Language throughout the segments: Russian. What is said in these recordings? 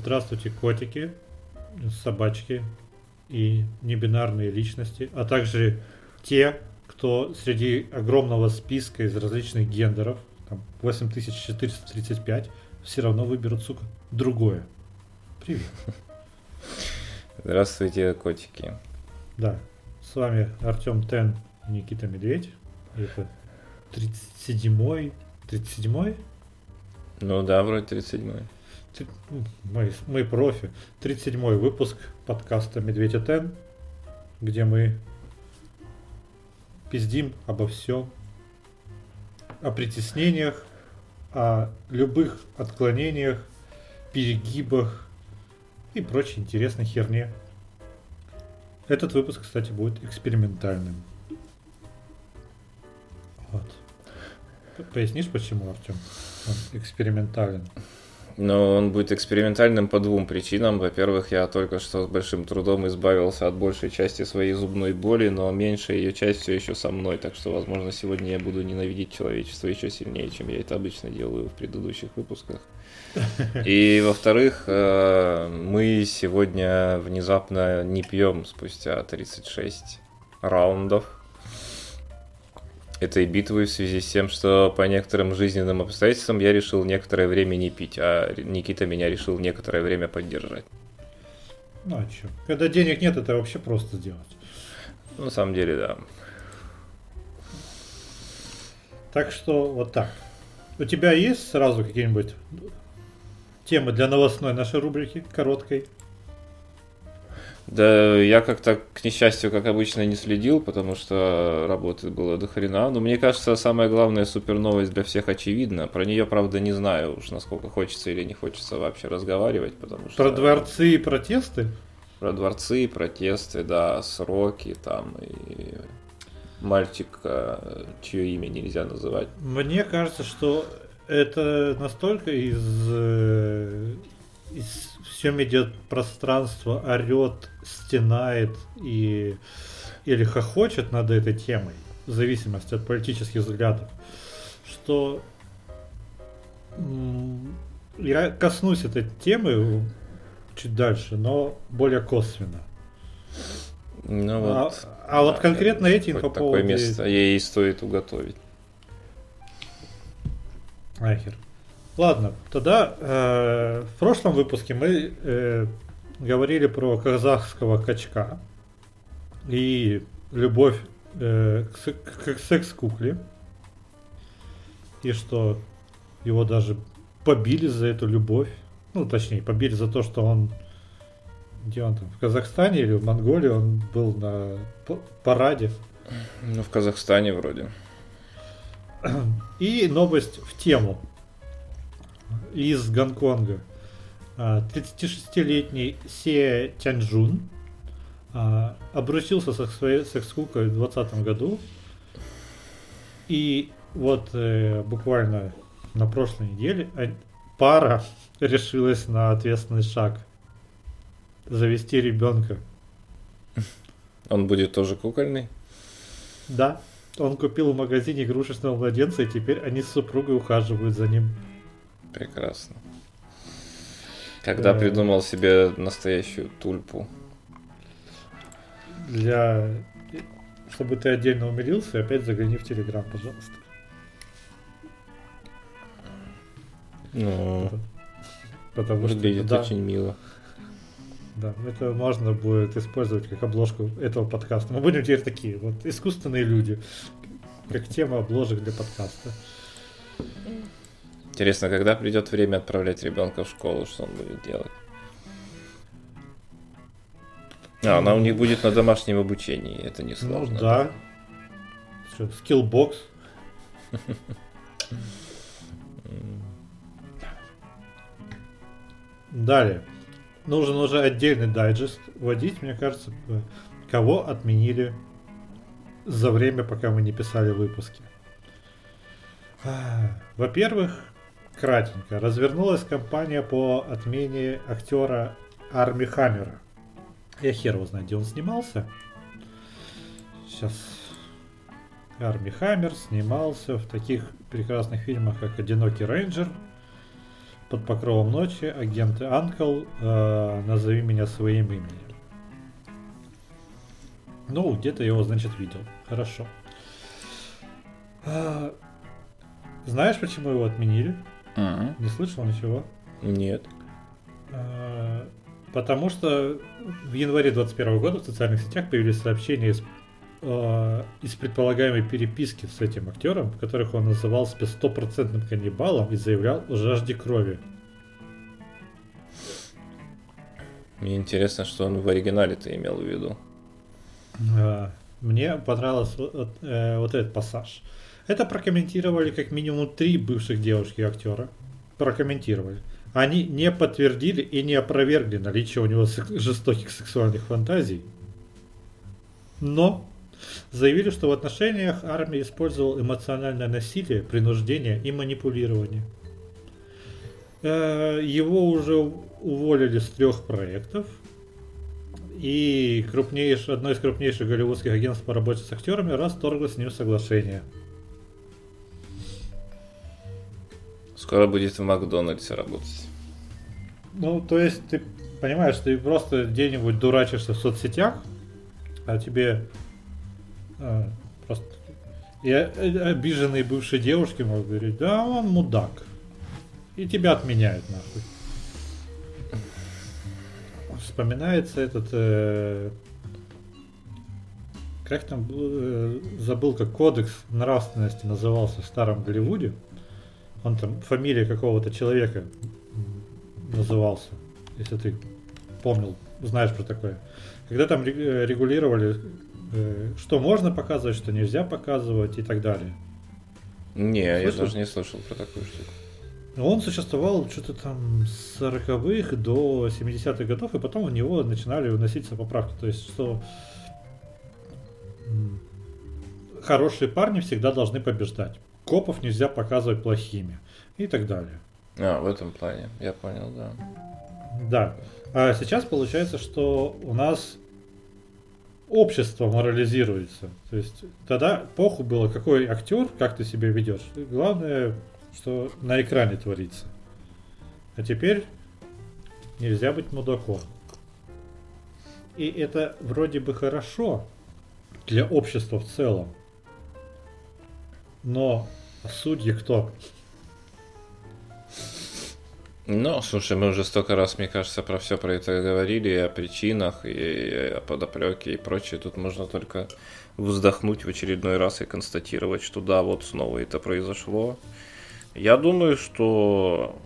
Здравствуйте, котики, собачки и небинарные личности, а также те, кто среди огромного списка из различных гендеров, там 8435, все равно выберут, сука, другое. Привет. Здравствуйте, котики. Да, с вами Артем Тен и Никита Медведь. Это 37-й, 37-й? Ну да, вроде 37-й. Ну, мы, мы профи. 37-й выпуск подкаста Медведь и Тен, где мы пиздим обо всем. О притеснениях, о любых отклонениях, перегибах и прочей интересной херне. Этот выпуск, кстати, будет экспериментальным. Вот. Пояснишь, почему, Артем? Он экспериментален. Но он будет экспериментальным по двум причинам. Во-первых, я только что с большим трудом избавился от большей части своей зубной боли, но меньшая ее часть все еще со мной, так что, возможно, сегодня я буду ненавидеть человечество еще сильнее, чем я это обычно делаю в предыдущих выпусках. И, во-вторых, э, мы сегодня внезапно не пьем спустя 36 раундов этой битвы в связи с тем, что по некоторым жизненным обстоятельствам я решил некоторое время не пить, а Никита меня решил некоторое время поддержать. Ну а что? Когда денег нет, это вообще просто сделать. На самом деле, да. Так что вот так. У тебя есть сразу какие-нибудь темы для новостной нашей рубрики, короткой? Да, я как-то, к несчастью, как обычно, не следил, потому что работы было до хрена. Но мне кажется, самая главная супер новость для всех очевидна. Про нее, правда, не знаю уж, насколько хочется или не хочется вообще разговаривать, потому что... Про дворцы и протесты? Про дворцы и протесты, да, сроки там и мальчик, чье имя нельзя называть. Мне кажется, что это настолько из, э, из все медиапространство орет, стенает и или хохочет над этой темой, в зависимости от политических взглядов, что я коснусь этой темы чуть дальше, но более косвенно. Ну, а, вот, а вот конкретно эти инфоповоды... Такое место ей стоит уготовить. Ахер. Ладно, тогда э, в прошлом выпуске мы э, говорили про казахского качка и любовь э, к, к секс-кукле. И что его даже побили за эту любовь. Ну, точнее, побили за то, что он где он там, в Казахстане или в Монголии он был на параде. Ну, в Казахстане вроде. И новость в тему из Гонконга. 36-летний а, Се Тяньжун а, обручился со своей секс-кукой в 2020 году. И вот э, буквально на прошлой неделе пара решилась на ответственный шаг. Завести ребенка. Он будет тоже кукольный? Да. Он купил в магазине игрушечного младенца, и теперь они с супругой ухаживают за ним. Прекрасно. Когда э, придумал себе настоящую тульпу? Для... Чтобы ты отдельно умилился, опять загляни в Телеграм, пожалуйста. Ну, потому выглядит что, да, очень мило. Да, это можно будет использовать как обложку этого подкаста. Мы будем теперь такие вот искусственные люди, как тема обложек для подкаста. Интересно, когда придет время отправлять ребенка в школу, что он будет делать? А, она у них будет на домашнем обучении, это не сложно. Ну, да. Что, скиллбокс? Далее. Нужен уже отдельный дайджест вводить, мне кажется, кого отменили за время, пока мы не писали выпуски. Во-первых, кратенько. Развернулась кампания по отмене актера Арми Хаммера. Я хер его знаю, где он снимался. Сейчас. Арми Хаммер снимался в таких прекрасных фильмах, как «Одинокий рейнджер», под покровом ночи, агент Анкл, э, назови меня своим именем. Ну, где-то его, значит, видел. Хорошо. А, знаешь, почему его отменили? Ага. Не слышал ничего? Нет. А, потому что в январе 2021 года в социальных сетях появились сообщения из, э, из предполагаемой переписки с этим актером, в которых он называл себя стопроцентным каннибалом и заявлял о жажде крови. Мне интересно, что он в оригинале-то имел в виду. А, Мне понравился вот, э, вот этот пассаж. Это прокомментировали как минимум три бывших девушки актера. Прокомментировали. Они не подтвердили и не опровергли наличие у него жестоких сексуальных фантазий. Но заявили, что в отношениях армия использовал эмоциональное насилие, принуждение и манипулирование. Э, Его уже уволили с трех проектов. И крупнейшее, одно из крупнейших голливудских агентств по работе с актерами расторгло с ним соглашение. Скоро будет в Макдональдсе работать. Ну, то есть, ты понимаешь, ты просто где-нибудь дурачишься в соцсетях, а тебе э, просто и э, обиженные бывшие девушки могут говорить, да, он мудак. И тебя отменяют нахуй. Вспоминается этот... э, как там э, забыл, как кодекс нравственности назывался в старом Голливуде. Он там фамилия какого-то человека назывался, если ты помнил, знаешь про такое. Когда там э, регулировали, э, что можно показывать, что нельзя показывать и так далее. Не, я Слышал? даже не слышал про такую штуку. Он существовал что-то там с 40-х до 70-х годов, и потом в него начинали вноситься поправки. То есть, что хорошие парни всегда должны побеждать. Копов нельзя показывать плохими. И так далее. А, в этом плане, я понял, да. Да. А сейчас получается, что у нас общество морализируется. То есть тогда похуй было, какой актер, как ты себя ведешь. Главное, что на экране творится. А теперь нельзя быть мудаком. И это вроде бы хорошо для общества в целом. Но судьи кто? Ну, слушай, мы уже столько раз, мне кажется, про все про это говорили, и о причинах, и о подоплеке и прочее. Тут можно только вздохнуть в очередной раз и констатировать, что да, вот снова это произошло. Я думаю, что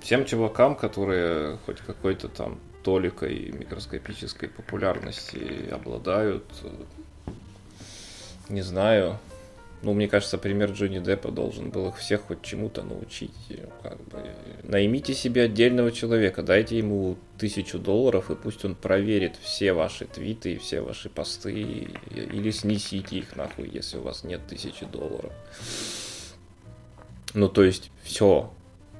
всем чувакам, которые хоть какой-то там толикой микроскопической популярности обладают, не знаю, ну, мне кажется, пример Джонни Деппа должен был их всех хоть чему-то научить. Как бы. Наймите себе отдельного человека, дайте ему тысячу долларов, и пусть он проверит все ваши твиты и все ваши посты, или снесите их нахуй, если у вас нет тысячи долларов. Ну, то есть, все,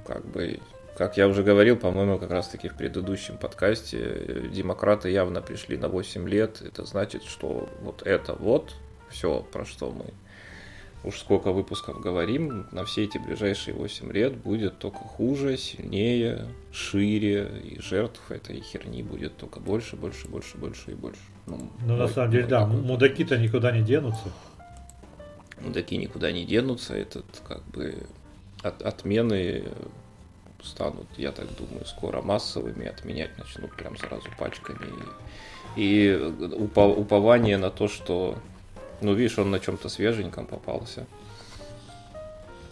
как бы, как я уже говорил, по-моему, как раз-таки в предыдущем подкасте, демократы явно пришли на 8 лет, это значит, что вот это вот, все, про что мы уж сколько выпусков говорим, на все эти ближайшие 8 лет будет только хуже, сильнее, шире, и жертв этой херни будет только больше, больше, больше, больше и больше. Ну, Ну, на самом деле, да, такой мудаки-то никуда не денутся. Мудаки никуда не денутся, этот как бы от, отмены станут, я так думаю, скоро массовыми, отменять начнут прям сразу пачками. И, и упо- упование на то, что, ну, видишь, он на чем-то свеженьком попался.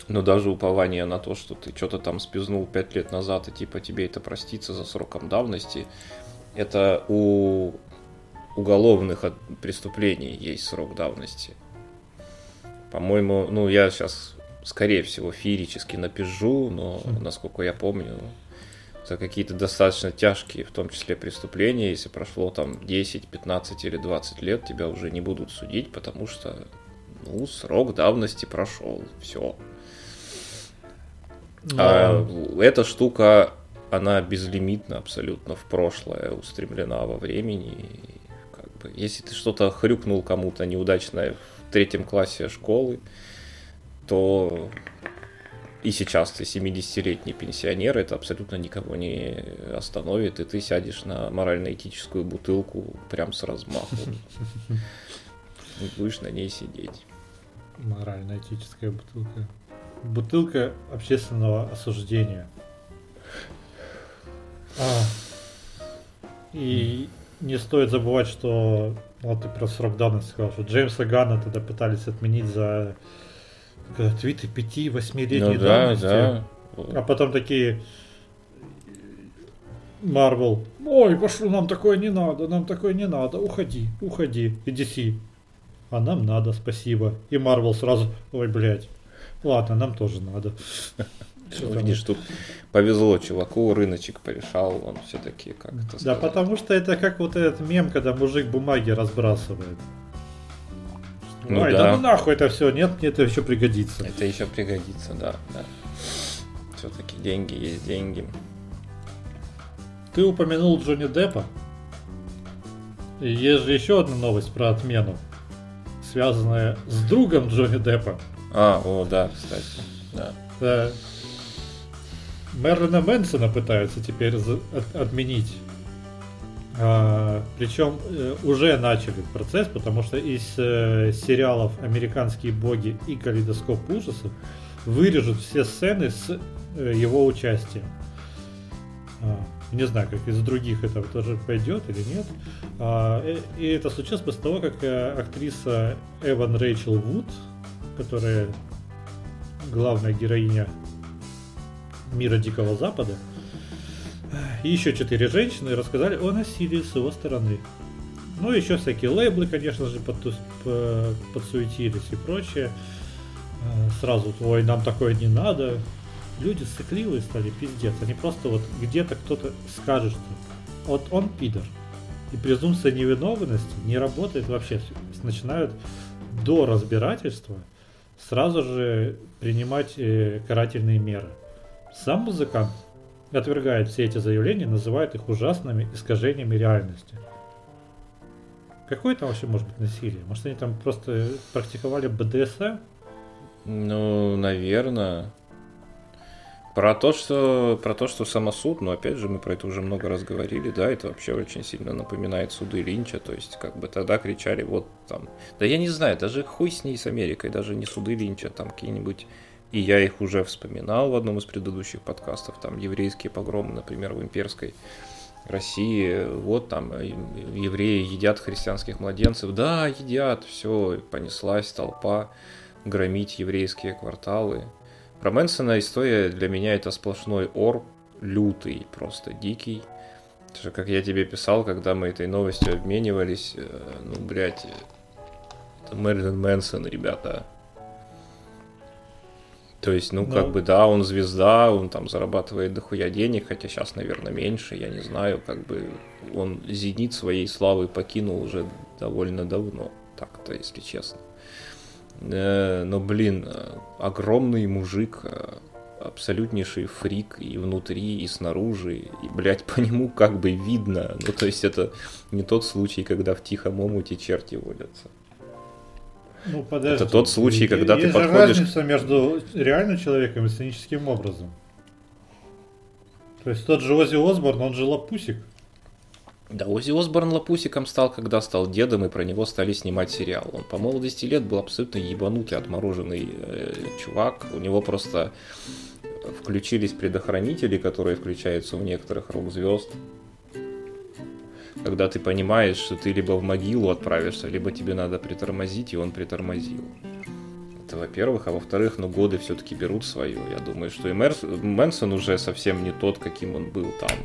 Но даже упование на то, что ты что-то там спизнул пять лет назад, и типа тебе это простится за сроком давности, это у уголовных преступлений есть срок давности. По-моему, ну я сейчас, скорее всего, феерически напижу, но, Хм. насколько я помню, за какие-то достаточно тяжкие, в том числе преступления, если прошло там 10, 15 или 20 лет, тебя уже не будут судить, потому что, ну, срок давности прошел, все. А Но- эта штука, она безлимитно абсолютно в прошлое устремлена во времени. И как бы, если ты что-то хрюкнул кому-то неудачное в третьем классе школы, то и сейчас ты 70-летний пенсионер, это абсолютно никого не остановит, и ты сядешь на морально-этическую бутылку прям с размаху. И будешь на ней сидеть. Морально-этическая бутылка. Бутылка общественного осуждения. А, и не стоит забывать, что вот ты про срок давности сказал, что Джеймса Ганна тогда пытались отменить за твиты 5-8-летней ну, давности. Да, да. А потом такие Марвел, ой, пошло, нам такое не надо, нам такое не надо, уходи, уходи, и DC. А нам надо, спасибо. И Марвел сразу, ой, блядь, ладно, нам тоже надо. Видишь, тут повезло чуваку, рыночек порешал, он все-таки как-то... Да, потому что это как вот этот мем, когда мужик бумаги разбрасывает. Ну, Ой, да. да ну нахуй это все, нет, мне это еще пригодится. Это еще пригодится, да, да. Все-таки деньги есть деньги. Ты упомянул Джонни Деппа. И есть же еще одна новость про отмену, связанная с другом Джонни Деппа. А, о, да, кстати, да. да. Мерлина Мэнсона пытаются теперь от, отменить. А, причем э, уже начали процесс, потому что из э, сериалов «Американские боги» и «Калейдоскоп ужасов» вырежут все сцены с э, его участием. А, не знаю, как из других это тоже пойдет или нет. А, и это случилось после того, как актриса Эван Рэйчел Вуд, которая главная героиня мира Дикого Запада. И еще четыре женщины рассказали о насилии с его стороны. Ну, еще всякие лейблы, конечно же, подсуетились и прочее. А, сразу, ой, нам такое не надо. Люди сыкливые стали, пиздец. Они просто вот где-то кто-то скажет, что вот он пидор. И презумпция невиновности не работает вообще. Начинают до разбирательства сразу же принимать э, карательные меры. Сам музыкант отвергает все эти заявления, называет их ужасными искажениями реальности. Какое там вообще может быть насилие? Может они там просто практиковали БДСМ? Ну, наверное. Про то, что про то, что самосуд, но опять же мы про это уже много раз говорили, да, это вообще очень сильно напоминает суды Линча, то есть как бы тогда кричали вот там, да я не знаю, даже хуй с ней с Америкой, даже не суды Линча, там какие-нибудь и я их уже вспоминал в одном из предыдущих подкастов, там еврейские погромы, например, в имперской России, вот там э, евреи едят христианских младенцев, да, едят, все, понеслась толпа громить еврейские кварталы. Про Мэнсона история для меня это сплошной ор, лютый, просто дикий. Даже как я тебе писал, когда мы этой новостью обменивались, э, ну, блядь, это Мэрилин Мэнсон, ребята. То есть, ну, как ну. бы, да, он звезда, он там зарабатывает дохуя денег, хотя сейчас, наверное, меньше, я не знаю, как бы он зенит своей славы покинул уже довольно давно, так-то, если честно. Э, но, блин, огромный мужик, э, абсолютнейший фрик и внутри, и снаружи, и, блядь, по нему как бы видно. Ну, то есть это не тот случай, когда в тихом омуте черти водятся. Ну, подожди. Это тот случай, когда есть ты подходишь... разница между реальным человеком и сценическим образом. То есть тот же Ози Осборн, он же лапусик. Да, Ози Осборн лапусиком стал, когда стал дедом, и про него стали снимать сериал. Он по молодости лет был абсолютно ебанутый, отмороженный э, чувак. У него просто включились предохранители, которые включаются у некоторых рок-звезд когда ты понимаешь, что ты либо в могилу отправишься, либо тебе надо притормозить, и он притормозил. Это во-первых, а во-вторых, ну годы все-таки берут свое. Я думаю, что и Мэрс... Мэнсон уже совсем не тот, каким он был там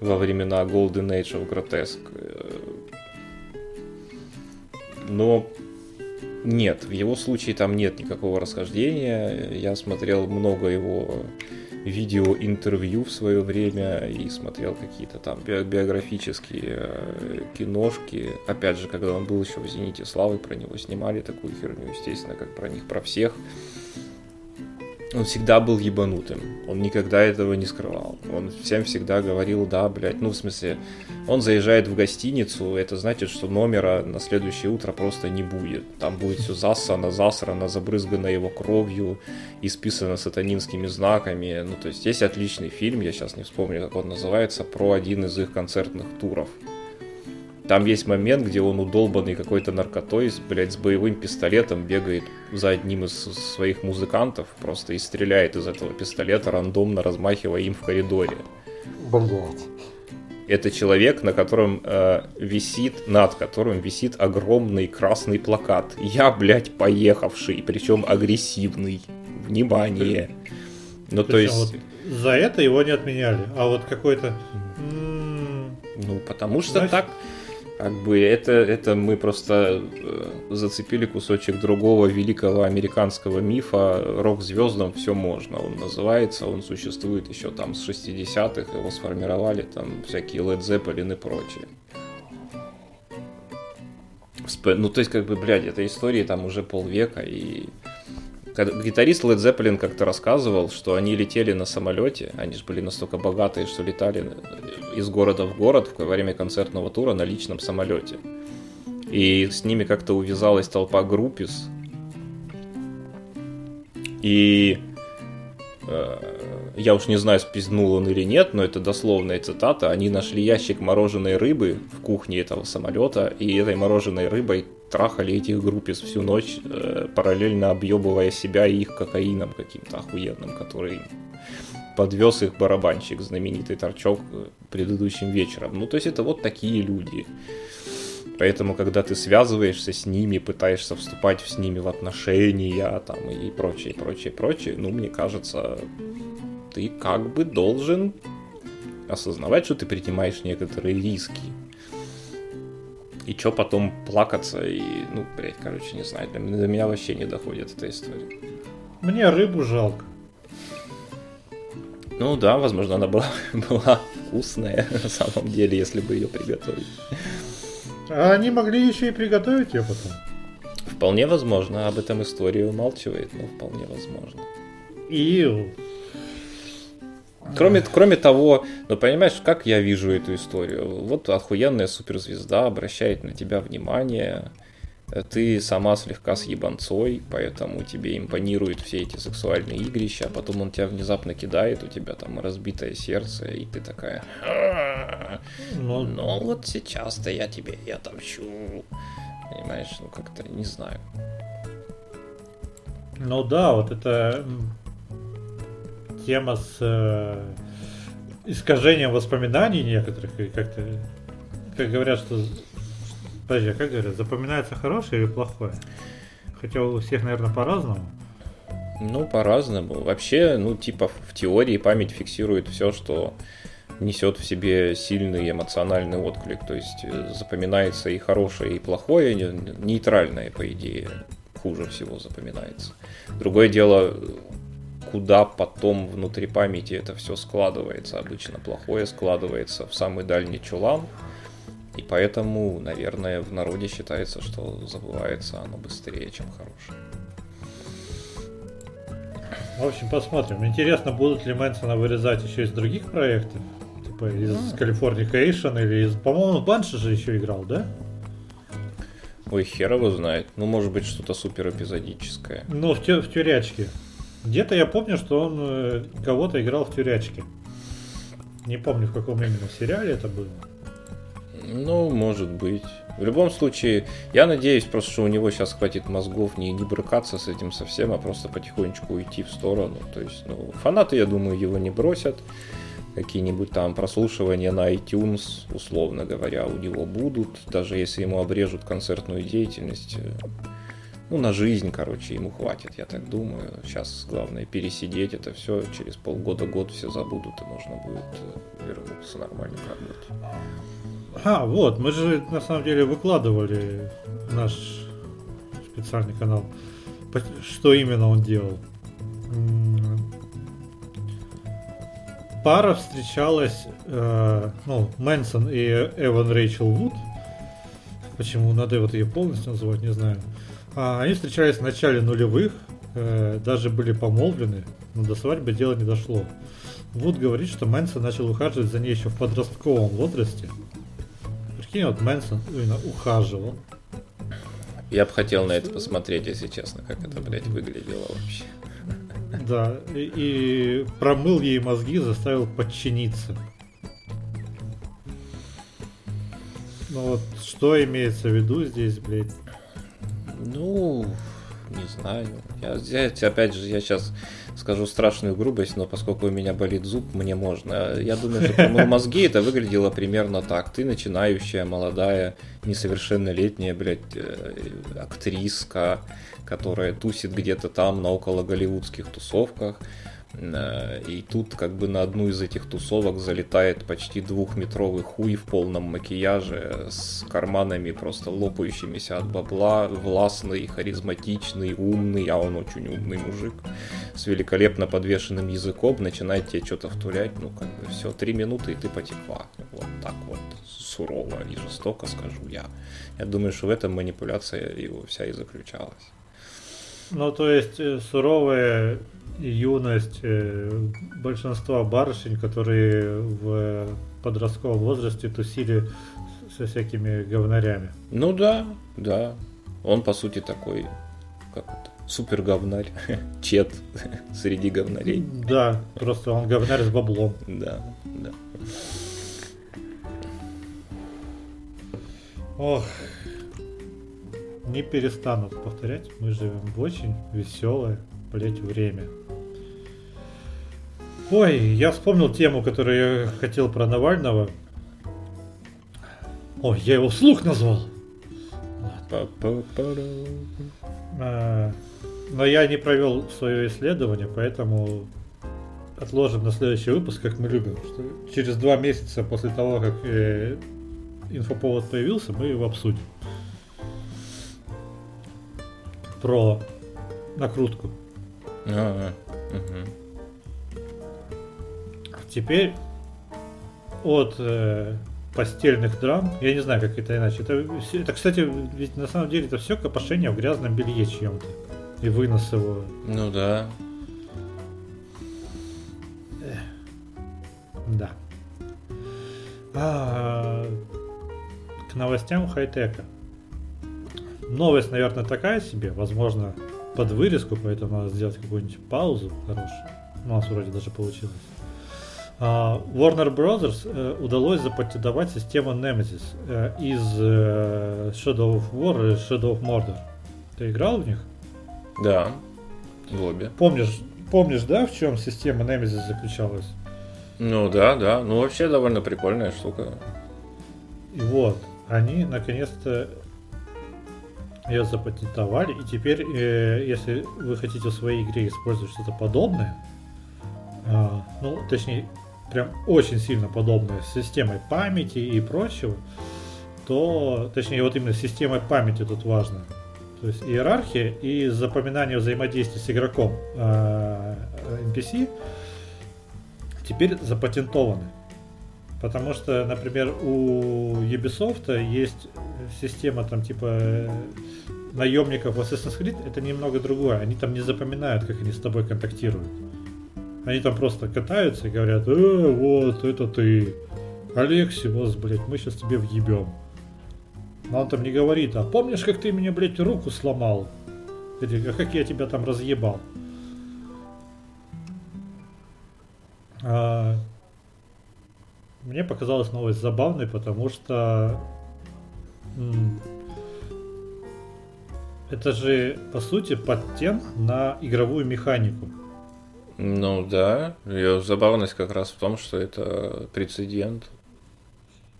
во времена Golden Age of Grotesque. Но нет, в его случае там нет никакого расхождения. Я смотрел много его видео-интервью в свое время и смотрел какие-то там биографические э, киношки. Опять же, когда он был еще в «Зените славы», про него снимали такую херню, естественно, как про них, про всех. Он всегда был ебанутым. Он никогда этого не скрывал. Он всем всегда говорил, да, блядь, ну, в смысле, он заезжает в гостиницу, это значит, что номера на следующее утро просто не будет. Там будет все засано, засрано, забрызгано его кровью, исписано сатанинскими знаками. Ну, то есть, есть отличный фильм, я сейчас не вспомню, как он называется, про один из их концертных туров. Там есть момент, где он удолбанный какой-то наркотой, блядь, с боевым пистолетом бегает за одним из своих музыкантов просто и стреляет из этого пистолета, рандомно размахивая им в коридоре. Блять. Это человек, на котором э, висит, над которым висит огромный красный плакат. Я, блядь, поехавший, причем агрессивный. Внимание. Ну, то есть... Вот за это его не отменяли, а вот какой-то... Ну, потому что Знаешь... так как бы это, это мы просто э, зацепили кусочек другого великого американского мифа «Рок-звездам все можно». Он называется, он существует еще там с 60-х, его сформировали там всякие Led Zeppelin и прочее. Ну, то есть, как бы, блядь, этой истории там уже полвека, и гитарист Led Zeppelin как-то рассказывал, что они летели на самолете, они же были настолько богатые, что летали из города в город во время концертного тура на личном самолете. И с ними как-то увязалась толпа группис. И э, я уж не знаю, спизнул он или нет, но это дословная цитата. Они нашли ящик мороженой рыбы в кухне этого самолета, и этой мороженой рыбой трахали этих группис всю ночь, э, параллельно объебывая себя и их кокаином каким-то охуенным, который подвез их барабанщик, знаменитый торчок, э, предыдущим вечером. Ну, то есть это вот такие люди. Поэтому, когда ты связываешься с ними, пытаешься вступать с ними в отношения там, и прочее, прочее, прочее, ну, мне кажется, ты как бы должен осознавать, что ты принимаешь некоторые риски. И что потом плакаться и, ну, блядь, короче, не знаю, до меня вообще не доходит эта история. Мне рыбу жалко. Ну да, возможно, она была, была вкусная на самом деле, если бы ее приготовить. А они могли еще и приготовить ее потом. Вполне возможно, об этом история умалчивает, но вполне возможно. И Кроме, кроме того, ну понимаешь, как я вижу эту историю? Вот охуенная суперзвезда обращает на тебя внимание, ты сама слегка с ебанцой, поэтому тебе импонируют все эти сексуальные игрища, а потом он тебя внезапно кидает, у тебя там разбитое сердце, и ты такая... Ну, ну вот сейчас-то я тебе и отомщу. Понимаешь, ну как-то не знаю. Ну да, вот это тема с э, искажением воспоминаний некоторых, и как-то, как говорят, что Подожди, а как говорят, запоминается хорошее или плохое? Хотя у всех, наверное, по-разному. Ну, по-разному. Вообще, ну, типа, в теории память фиксирует все, что несет в себе сильный эмоциональный отклик. То есть э, запоминается и хорошее, и плохое, нейтральное, по идее, хуже всего запоминается. Другое дело, куда потом внутри памяти это все складывается. Обычно плохое складывается в самый дальний чулан, и поэтому, наверное, в народе считается, что забывается оно быстрее, чем хорошее. В общем, посмотрим. Интересно, будут ли Мэнсона вырезать еще из других проектов? Типа из Californication или из... По-моему, Банши же еще играл, да? Ой, хер его знает. Ну, может быть, что-то супер эпизодическое. Ну, в, тю- в тюрячке. Где-то я помню, что он э, кого-то играл в тюрячке. Не помню, в каком именно сериале это было. Ну, может быть. В любом случае, я надеюсь просто, что у него сейчас хватит мозгов не, не брыкаться с этим совсем, а просто потихонечку уйти в сторону. То есть, ну, фанаты, я думаю, его не бросят. Какие-нибудь там прослушивания на iTunes, условно говоря, у него будут. Даже если ему обрежут концертную деятельность, э, ну, на жизнь, короче, ему хватит, я так думаю. Сейчас главное пересидеть это все, через полгода-год все забудут, и можно будет э, вернуться нормально к работе. А, вот, мы же на самом деле выкладывали наш специальный канал, что именно он делал. Пара встречалась, э, ну, Мэнсон и Эван Рэйчел Вуд. Почему надо вот ее полностью называть, не знаю. А, они встречались в начале нулевых, э, даже были помолвлены, но до свадьбы дело не дошло. Вуд говорит, что Мэнсон начал ухаживать за ней еще в подростковом возрасте. Прикинь, вот Мэнсон именно ухаживал. Я бы хотел на это посмотреть, если честно, как это, блядь, выглядело вообще. Да, и, и промыл ей мозги, заставил подчиниться. Ну вот, что имеется в виду здесь, блядь? Ну, не знаю. Я, я, опять же, я сейчас скажу страшную грубость, но поскольку у меня болит зуб, мне можно. Я думаю, что промыл мозги это выглядело примерно так. Ты начинающая, молодая, несовершеннолетняя, блядь, э, актриска, которая тусит где-то там на около голливудских тусовках. Э, и тут как бы на одну из этих тусовок залетает почти двухметровый хуй в полном макияже с карманами просто лопающимися от бабла, властный, харизматичный, умный, а он очень умный мужик, с великолепно подвешенным языком, начинает тебе что-то втурять, ну как бы все, три минуты и ты потекла. Вот так вот сурово и жестоко скажу я. Я думаю, что в этом манипуляция его вся и заключалась. Ну, то есть э, суровая юность э, большинства барышень, которые в подростковом возрасте тусили со всякими говнарями. Ну да, да. Он, по сути, такой, как это, супер говнарь, чет среди говнарей. Да, просто он говнарь с баблом. Да, да. Ох, не перестанут повторять, мы живем в очень веселое, блять, время. Ой, я вспомнил тему, которую я хотел про Навального. Ой, я его вслух назвал. А, но я не провел свое исследование, поэтому отложим на следующий выпуск, как мы любим. Что через два месяца после того, как э, инфоповод появился, мы его обсудим. Про накрутку. А, угу. Теперь от э, постельных драм, я не знаю, как это иначе. Это, это, кстати, ведь на самом деле это все копошение в грязном белье чьем-то. И вынос его. Ну да. Эх. Да. А, к новостям хай-тека. Новость, наверное, такая себе, возможно, под вырезку, поэтому надо сделать какую-нибудь паузу хорошую. У нас вроде даже получилось. Uh, Warner Brothers uh, удалось запатентовать систему Nemesis uh, из Shadow of War и Shadow of Mordor. Ты играл в них? Да, в обе. Помнишь, помнишь, да, в чем система Nemesis заключалась? Ну да, да. Ну вообще довольно прикольная штука. И вот, они наконец-то ее запатентовали, и теперь, э, если вы хотите в своей игре использовать что-то подобное, э, ну, точнее, прям очень сильно подобное с системой памяти и прочего, то, точнее, вот именно системой памяти тут важно. То есть иерархия и запоминание взаимодействия с игроком э, NPC теперь запатентованы. Потому что, например, у Ubisoft есть система там типа наемников в Assassin's Creed, это немного другое. Они там не запоминают, как они с тобой контактируют. Они там просто катаются и говорят, э, вот, это ты, Алексиос, блядь, мы сейчас тебе въебем. Но он там не говорит, а помнишь, как ты мне, блядь, руку сломал? Или, а как я тебя там разъебал? А, мне показалась новость забавной, потому что это же, по сути, патент на игровую механику. Ну да, ее забавность как раз в том, что это прецедент,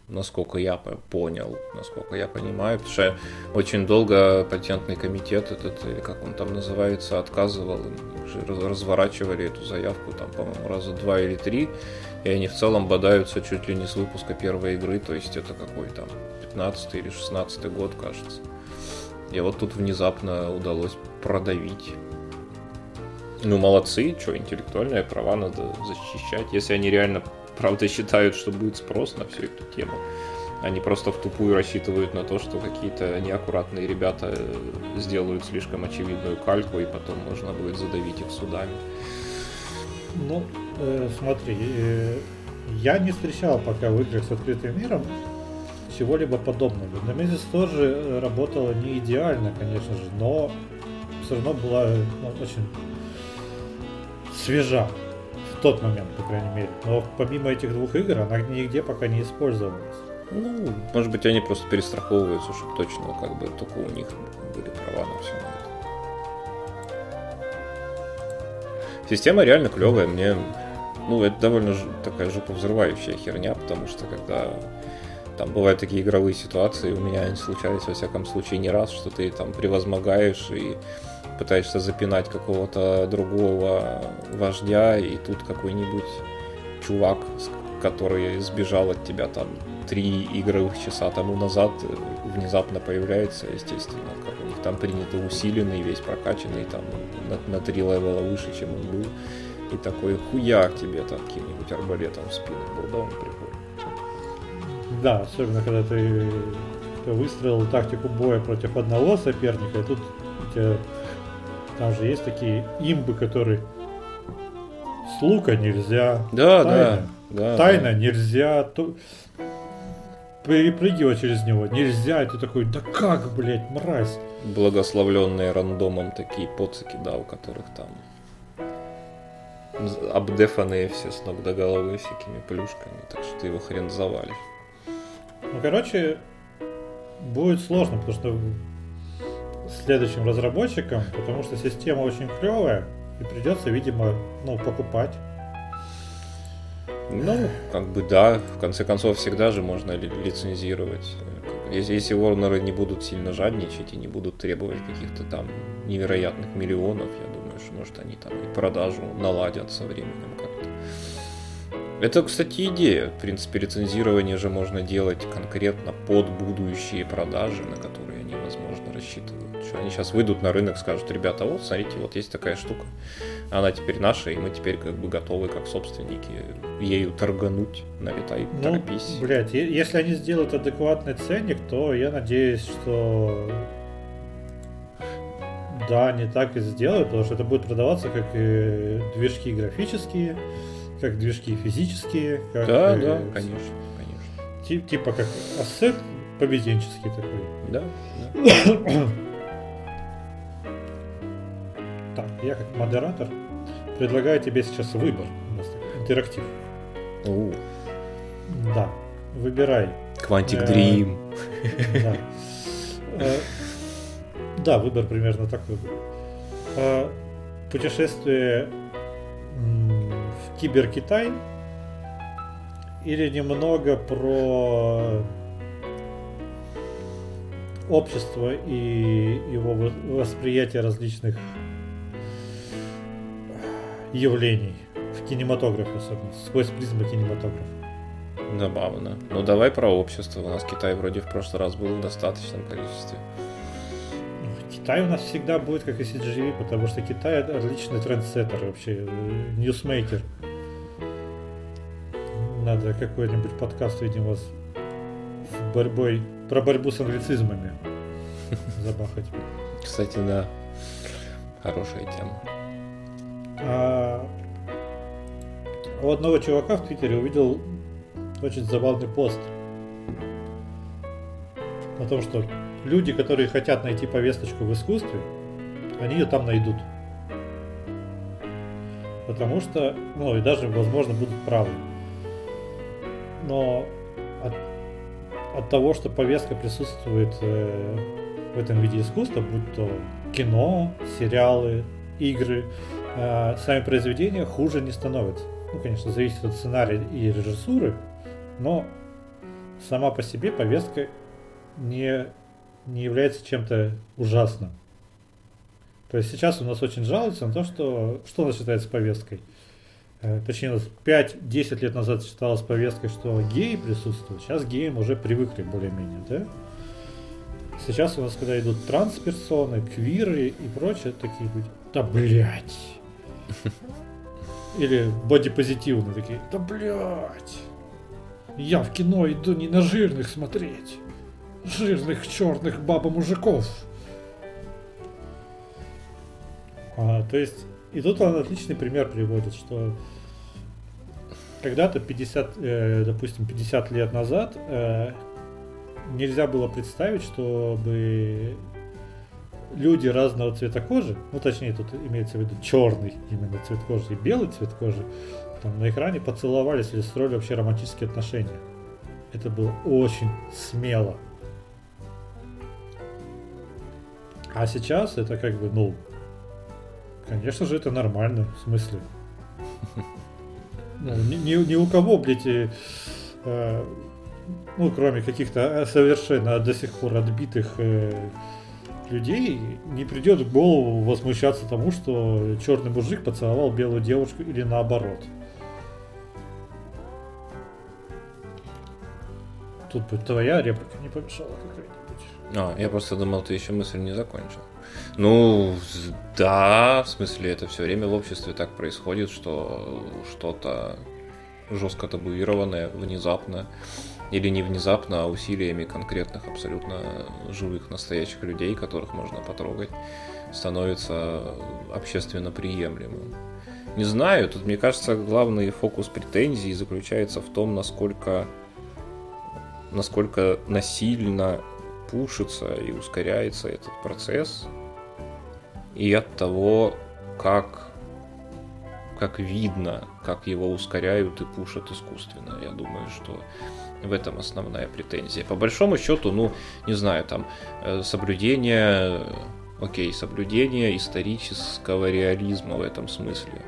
насколько я понял, насколько я понимаю, потому что очень долго патентный комитет этот, или как он там называется, отказывал, разворачивали эту заявку там, по-моему, раза два или три, и они в целом бодаются чуть ли не с выпуска первой игры, то есть это какой там 15 или 16 год, кажется. И вот тут внезапно удалось продавить ну, молодцы, что, интеллектуальные права надо защищать, если они реально, правда, считают, что будет спрос на всю эту тему. Они просто в тупую рассчитывают на то, что какие-то неаккуратные ребята э, сделают слишком очевидную кальку, и потом можно будет задавить их судами. Ну, э, смотри, э, я не встречал пока в играх с открытым миром чего-либо подобного. Немезис тоже э, работала не идеально, конечно же, но все равно была ну, очень свежа в тот момент, по крайней мере. Но помимо этих двух игр она нигде пока не использовалась. Ну, может быть, они просто перестраховываются, чтобы точно как бы только у них были права на все. Система реально клевая, мне ну, это довольно такая жопа-взрывающая херня, потому что когда там бывают такие игровые ситуации, у меня они случались, во всяком случае, не раз, что ты там превозмогаешь и пытаешься запинать какого-то другого вождя, и тут какой-нибудь чувак, который сбежал от тебя там три игровых часа тому назад, внезапно появляется, естественно, как у них там принято усиленный, весь прокачанный, там на, на три левела выше, чем он был. И такой хуяк тебе там каким-нибудь арбалетом в спину был, да, он прикольный. Да, особенно когда ты выстроил тактику боя против одного соперника, и тут у тебя там же есть такие имбы, которые с лука нельзя. Да, тайна, да, да. Тайна да. нельзя. То... Перепрыгивать через него нельзя. И ты такой, да как, блядь, мразь. Благословленные рандомом такие поцики, да, у которых там обдефанные все с ног до головы всякими плюшками, так что ты его хрен завалишь. Ну, короче, будет сложно, потому что следующим разработчикам, потому что система очень клевая, и придется, видимо, ну, покупать. Ну, как бы да, в конце концов, всегда же можно ли- лицензировать. Если, если Warner не будут сильно жадничать и не будут требовать каких-то там невероятных миллионов, я думаю, что может они там и продажу наладят со временем как-то. Это, кстати, идея. В принципе, рецензирование же можно делать конкретно под будущие продажи, на которые они, возможно, рассчитывают. Что они сейчас выйдут на рынок, скажут, ребята, вот, смотрите, вот есть такая штука. Она теперь наша, и мы теперь как бы готовы, как собственники, ею торгануть. Налетай, ну, торопись. Блядь, если они сделают адекватный ценник, то я надеюсь, что да, не так и сделают, потому что это будет продаваться как и движки графические, как движки физические. Как да, и, да, конечно, конечно. Тип, типа как ассет поведенческий такой. Да, да. так, я как модератор предлагаю тебе сейчас выбор. У нас интерактив. У. Да, выбирай. Quantic э, Dream. Да. Да, выбор примерно такой. А, путешествие в Киберкитай или немного про общество и его восприятие различных явлений в кинематографе, особенно, сквозь призму кинематографа. Забавно. Ну давай про общество. У нас Китай вроде в прошлый раз был в достаточном количестве. Китай у нас всегда будет как и CGV, потому что Китай отличный трендсеттер вообще, ньюсмейкер. Надо какой-нибудь подкаст, видимо, с борьбой, про борьбу с англицизмами забахать. Кстати, да, хорошая тема. А у одного чувака в Твиттере увидел очень забавный пост о том, что люди, которые хотят найти повесточку в искусстве, они ее там найдут. Потому что, ну и даже, возможно, будут правы. Но от, от того, что повестка присутствует э, в этом виде искусства, будь то кино, сериалы, игры, э, сами произведения хуже не становятся. Ну, конечно, зависит от сценария и режиссуры, но сама по себе повестка не не является чем-то ужасным. То есть сейчас у нас очень жалуются на то, что что у нас считается повесткой. Э, точнее, 5-10 лет назад считалось повесткой, что геи присутствуют. Сейчас геям уже привыкли более-менее, да? Сейчас у нас, когда идут трансперсоны, квиры и прочее, такие люди, да блять. Или бодипозитивные такие, да блять. Я в кино иду не на жирных смотреть. Жирных черных баба-мужиков. А, то есть, и тут он отличный пример приводит, что когда-то 50, э, допустим, 50 лет назад э, нельзя было представить, чтобы люди разного цвета кожи, ну точнее тут имеется в виду черный именно цвет кожи и белый цвет кожи, там на экране поцеловались или строили вообще романтические отношения. Это было очень смело. А сейчас это как бы, ну, конечно же, это нормально, в смысле. Ну, ни, ни, ни у кого, блядь, и, э, ну, кроме каких-то совершенно до сих пор отбитых э, людей, не придет в голову возмущаться тому, что черный мужик поцеловал белую девушку или наоборот. Тут бы твоя реплика не помешала какая-нибудь. А, я просто думал, ты еще мысль не закончил. Ну, да, в смысле, это все время в обществе так происходит, что что-то жестко табуированное, внезапно, или не внезапно, а усилиями конкретных абсолютно живых, настоящих людей, которых можно потрогать, становится общественно приемлемым. Не знаю, тут, мне кажется, главный фокус претензий заключается в том, насколько, насколько насильно пушится и ускоряется этот процесс, и от того, как, как видно, как его ускоряют и пушат искусственно. Я думаю, что в этом основная претензия. По большому счету, ну, не знаю, там, э, соблюдение, окей, соблюдение исторического реализма в этом смысле.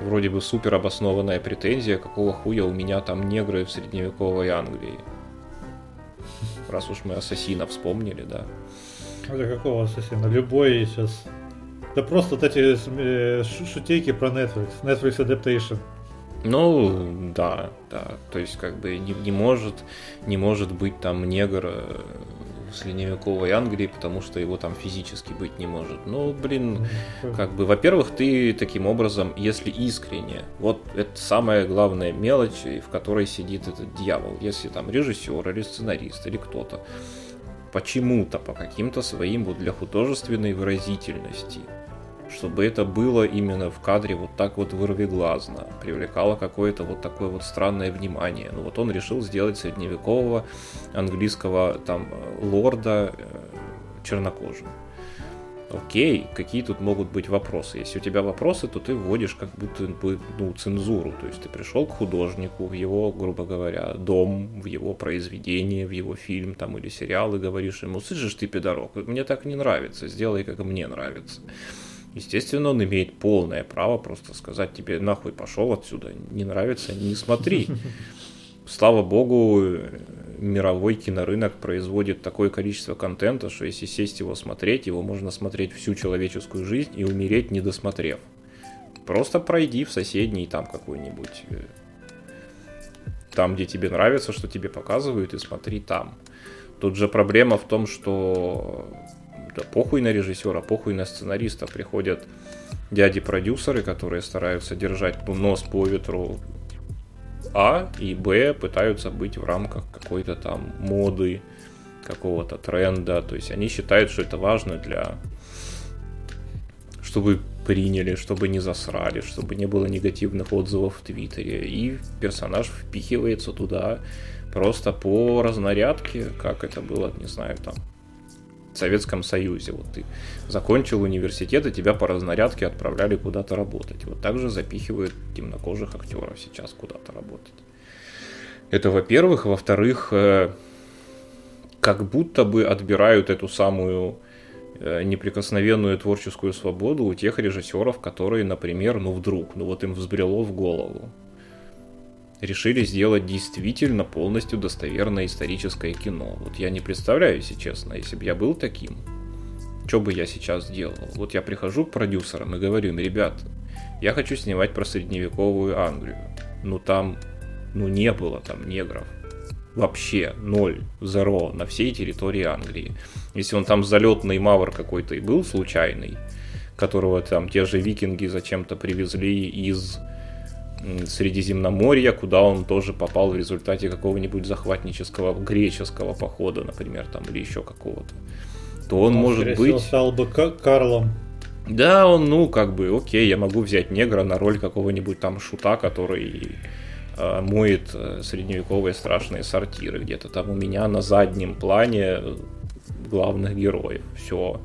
Вроде бы супер обоснованная претензия, какого хуя у меня там негры в средневековой Англии. Раз уж мы ассасина вспомнили, да. Это какого ассасина? Любой сейчас. Да просто вот эти э, шутейки про Netflix. Netflix Adaptation. Ну, да, да. То есть, как бы не, не может, не может быть там негр э, средневековой Англии, потому что его там физически быть не может. Ну, блин, как бы, во-первых, ты таким образом, если искренне, вот это самая главная мелочь, в которой сидит этот дьявол. Если там режиссер или сценарист или кто-то почему-то, по каким-то своим вот для художественной выразительности чтобы это было именно в кадре вот так вот вырвиглазно, привлекало какое-то вот такое вот странное внимание. Ну вот он решил сделать средневекового английского там лорда э, чернокожим. Окей, какие тут могут быть вопросы? Если у тебя вопросы, то ты вводишь как будто бы ну, цензуру. То есть ты пришел к художнику в его, грубо говоря, дом, в его произведение, в его фильм там, или сериал и говоришь ему, слышишь ты, пидорок, мне так не нравится, сделай, как мне нравится. Естественно, он имеет полное право просто сказать тебе нахуй пошел отсюда, не нравится, не смотри. Слава богу, мировой кинорынок производит такое количество контента, что если сесть его смотреть, его можно смотреть всю человеческую жизнь и умереть, не досмотрев. Просто пройди в соседний там какой-нибудь, э, там, где тебе нравится, что тебе показывают, и смотри там. Тут же проблема в том, что да похуй на режиссера, похуй на сценариста. Приходят дяди-продюсеры, которые стараются держать ну, нос по ветру А и Б пытаются быть в рамках какой-то там моды, какого-то тренда. То есть они считают, что это важно для чтобы приняли, чтобы не засрали, чтобы не было негативных отзывов в Твиттере. И персонаж впихивается туда просто по разнарядке, как это было, не знаю, там, Советском Союзе. Вот ты закончил университет, и тебя по разнарядке отправляли куда-то работать. Вот так же запихивают темнокожих актеров сейчас куда-то работать. Это во-первых. Во-вторых, э, как будто бы отбирают эту самую э, неприкосновенную творческую свободу у тех режиссеров, которые, например, ну вдруг, ну вот им взбрело в голову решили сделать действительно полностью достоверное историческое кино. Вот я не представляю, если честно, если бы я был таким, что бы я сейчас делал? Вот я прихожу к продюсерам и говорю им, ребят, я хочу снимать про средневековую Англию. Ну там, ну не было там негров. Вообще ноль, зеро на всей территории Англии. Если он там залетный мавр какой-то и был случайный, которого там те же викинги зачем-то привезли из Средиземноморья, куда он тоже попал в результате какого-нибудь захватнического греческого похода, например, там, или еще какого-то, то он, он может быть... стал бы Карлом. Да, он, ну, как бы, окей, я могу взять негра на роль какого-нибудь там шута, который э, моет э, средневековые страшные сортиры где-то там у меня на заднем плане главных героев. Все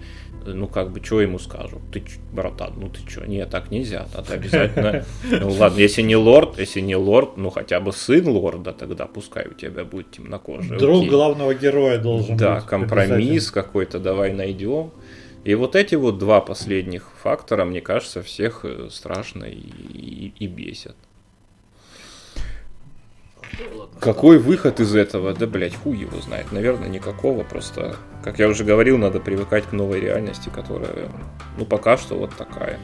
ну как бы, что ему скажу? Ты, братан, ну ты что? Нет, так нельзя, надо обязательно. Ну ладно, если не лорд, если не лорд, ну хотя бы сын лорда, тогда пускай у тебя будет темнокожий. Друг Окей. главного героя должен да, быть. Да, компромисс какой-то давай найдем. И вот эти вот два последних фактора, мне кажется, всех э, страшно и, и, и бесят. Какой выход из этого? Да, блять, хуй его знает. Наверное, никакого. Просто, как я уже говорил, надо привыкать к новой реальности, которая, ну, пока что вот такая.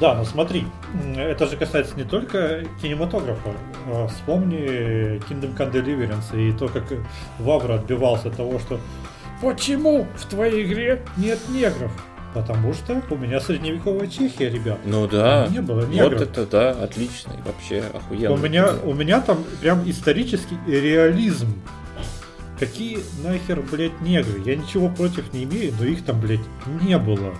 Да, но смотри, это же касается не только кинематографа. А вспомни Kingdom Come Deliverance и то, как Вавра отбивался от того, что «Почему в твоей игре нет негров?» Потому что у меня средневековая Чехия, ребят. Ну да. Не было негров. Вот это да, отлично. И вообще охуенно. У меня, у меня там прям исторический реализм. Какие нахер, блядь, негры? Я ничего против не имею, но их там, блядь, не было.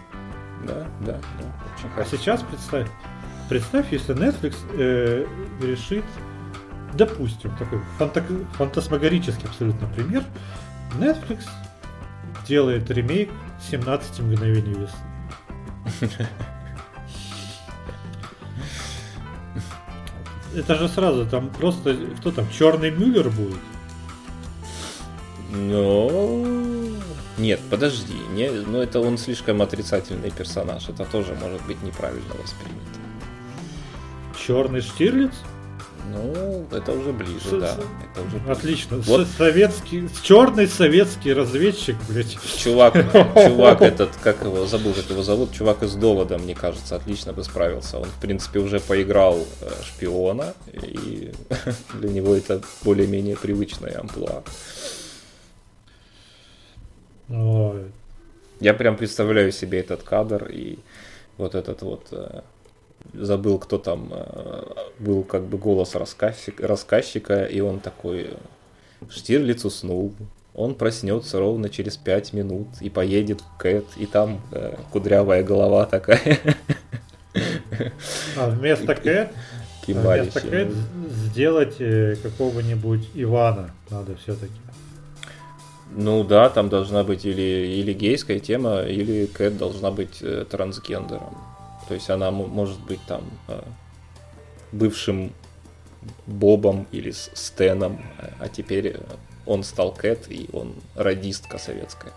Да, да, да. Очень а сейчас представь, представь, если Netflix э, решит, допустим, такой фанта- фантасмагорический абсолютно пример, Netflix делает ремейк 17 мгновений весны. Это же сразу там просто кто там черный Мюллер будет? Ну, нет, подожди, не, ну это он слишком отрицательный персонаж, это тоже может быть неправильно воспринято. Черный Штирлиц? Ну, это уже ближе, с, да. Это уже ближе. Отлично. Вот. Советский, черный советский разведчик, блядь. Чувак, чувак этот, как его, забыл, как его зовут, чувак из Довода, мне кажется, отлично бы справился. Он, в принципе, уже поиграл э, шпиона, и для него это более-менее привычная амплуа. Ой. Я прям представляю себе этот кадр и вот этот вот э, забыл, кто там э, был как бы голос рассказчик, рассказчика, и он такой, Штирлиц уснул, он проснется ровно через пять минут и поедет в Кэт, и там э, кудрявая голова такая. А вместо Кэт, вместо Кэт сделать э, какого-нибудь Ивана надо все-таки. Ну да, там должна быть или, или гейская тема, или Кэт должна быть э, трансгендером. То есть она может быть там э, бывшим Бобом или Стеном, а теперь э, он стал Кэт, и он радистка советская.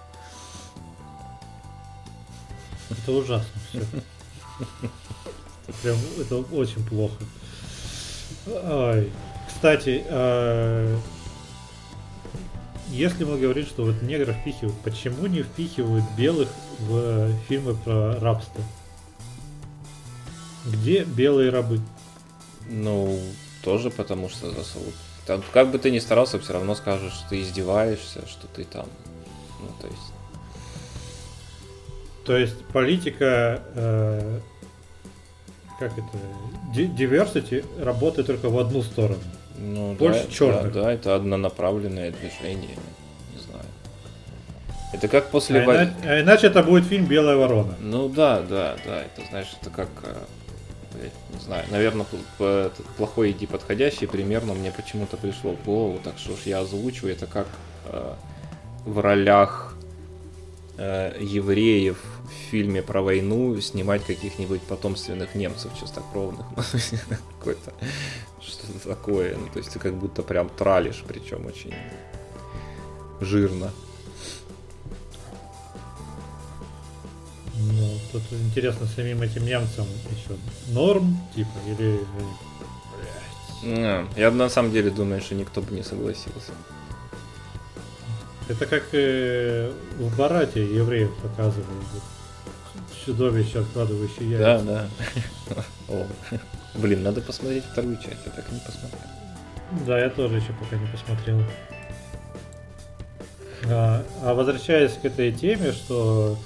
Это ужасно все. Это прям, это очень плохо. Ой. Кстати, э, если мы говорим, что вот негров впихивают, почему не впихивают белых в фильмы про рабство? Где белые рабы? Ну, тоже потому что засовут. Там, как бы ты ни старался, все равно скажешь, что ты издеваешься, что ты там. Ну, то есть. То есть политика, э, как это, diversity работает только в одну сторону. Ну, Больше да, черных. Да, да, это однонаправленное движение. Не знаю. Это как после а, иначе, а иначе это будет фильм Белая ворона. Ну да, да, да. Это знаешь, это как э, не знаю, наверное, плохой иди подходящий примерно мне почему-то пришло в голову, так что уж я озвучу, это как э, в ролях э, евреев в фильме про войну снимать каких-нибудь потомственных немцев чистокровных. Какое-то что-то такое. Ну, то есть ты как будто прям тралишь, причем очень жирно. Ну, тут интересно самим этим немцам еще норм, типа, или... Не, я на самом деле думаю, что никто бы не согласился. Это как э, в Барате евреев показывают. Чудовище, откладывающее яйца. Да, да. О, блин, надо посмотреть вторую часть, я так и не посмотрел. Да, я тоже еще пока не посмотрел. А, а возвращаясь к этой теме, что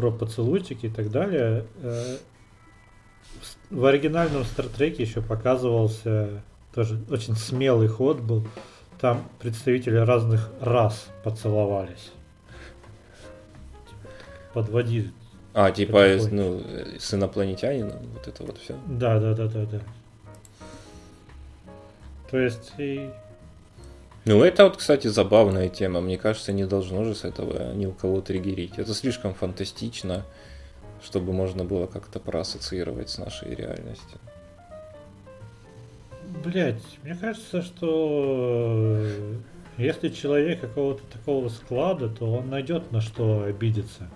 про поцелуйчики и так далее. Э, в оригинальном Стартреке еще показывался тоже очень смелый ход был. Там представители разных рас поцеловались. Подводили. А, типа, ну, с инопланетянином, вот это вот все. Да, да, да, да, да. То есть и ну, это вот, кстати, забавная тема. Мне кажется, не должно же с этого ни у кого триггерить. Это слишком фантастично, чтобы можно было как-то проассоциировать с нашей реальностью. Блять, мне кажется, что э, если человек какого-то такого склада, то он найдет на что обидеться.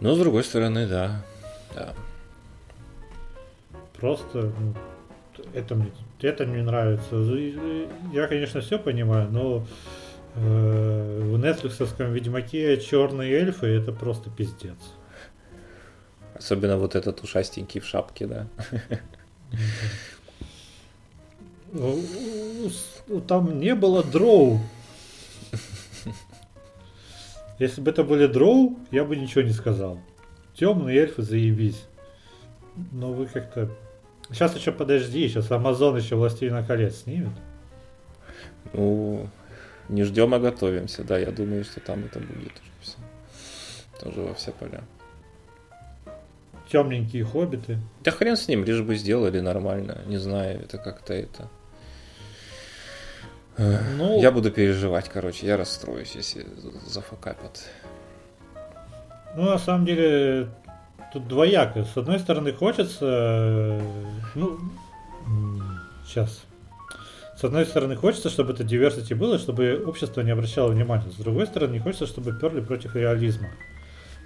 Но с другой стороны, да. Да. Просто ну, это мне это мне нравится. Я, конечно, все понимаю, но э, в нетфликсовском Ведьмаке черные эльфы это просто пиздец. Особенно вот этот ушастенький в шапке, да. Там не было дроу. Если бы это были дроу, я бы ничего не сказал. Темные эльфы заебись. Но вы как-то Сейчас еще подожди, сейчас Амазон еще Властелина колец снимет. Ну, не ждем, а готовимся, да, я думаю, что там это будет уже все. Тоже во все поля. Темненькие хоббиты. Да хрен с ним, лишь бы сделали нормально. Не знаю, это как-то это. Ну, я буду переживать, короче, я расстроюсь, если зафакапят. Ну, на самом деле, тут двояко. С одной стороны, хочется, э, ну, сейчас. С одной стороны, хочется, чтобы это diversity было, чтобы общество не обращало внимания. С другой стороны, не хочется, чтобы перли против реализма.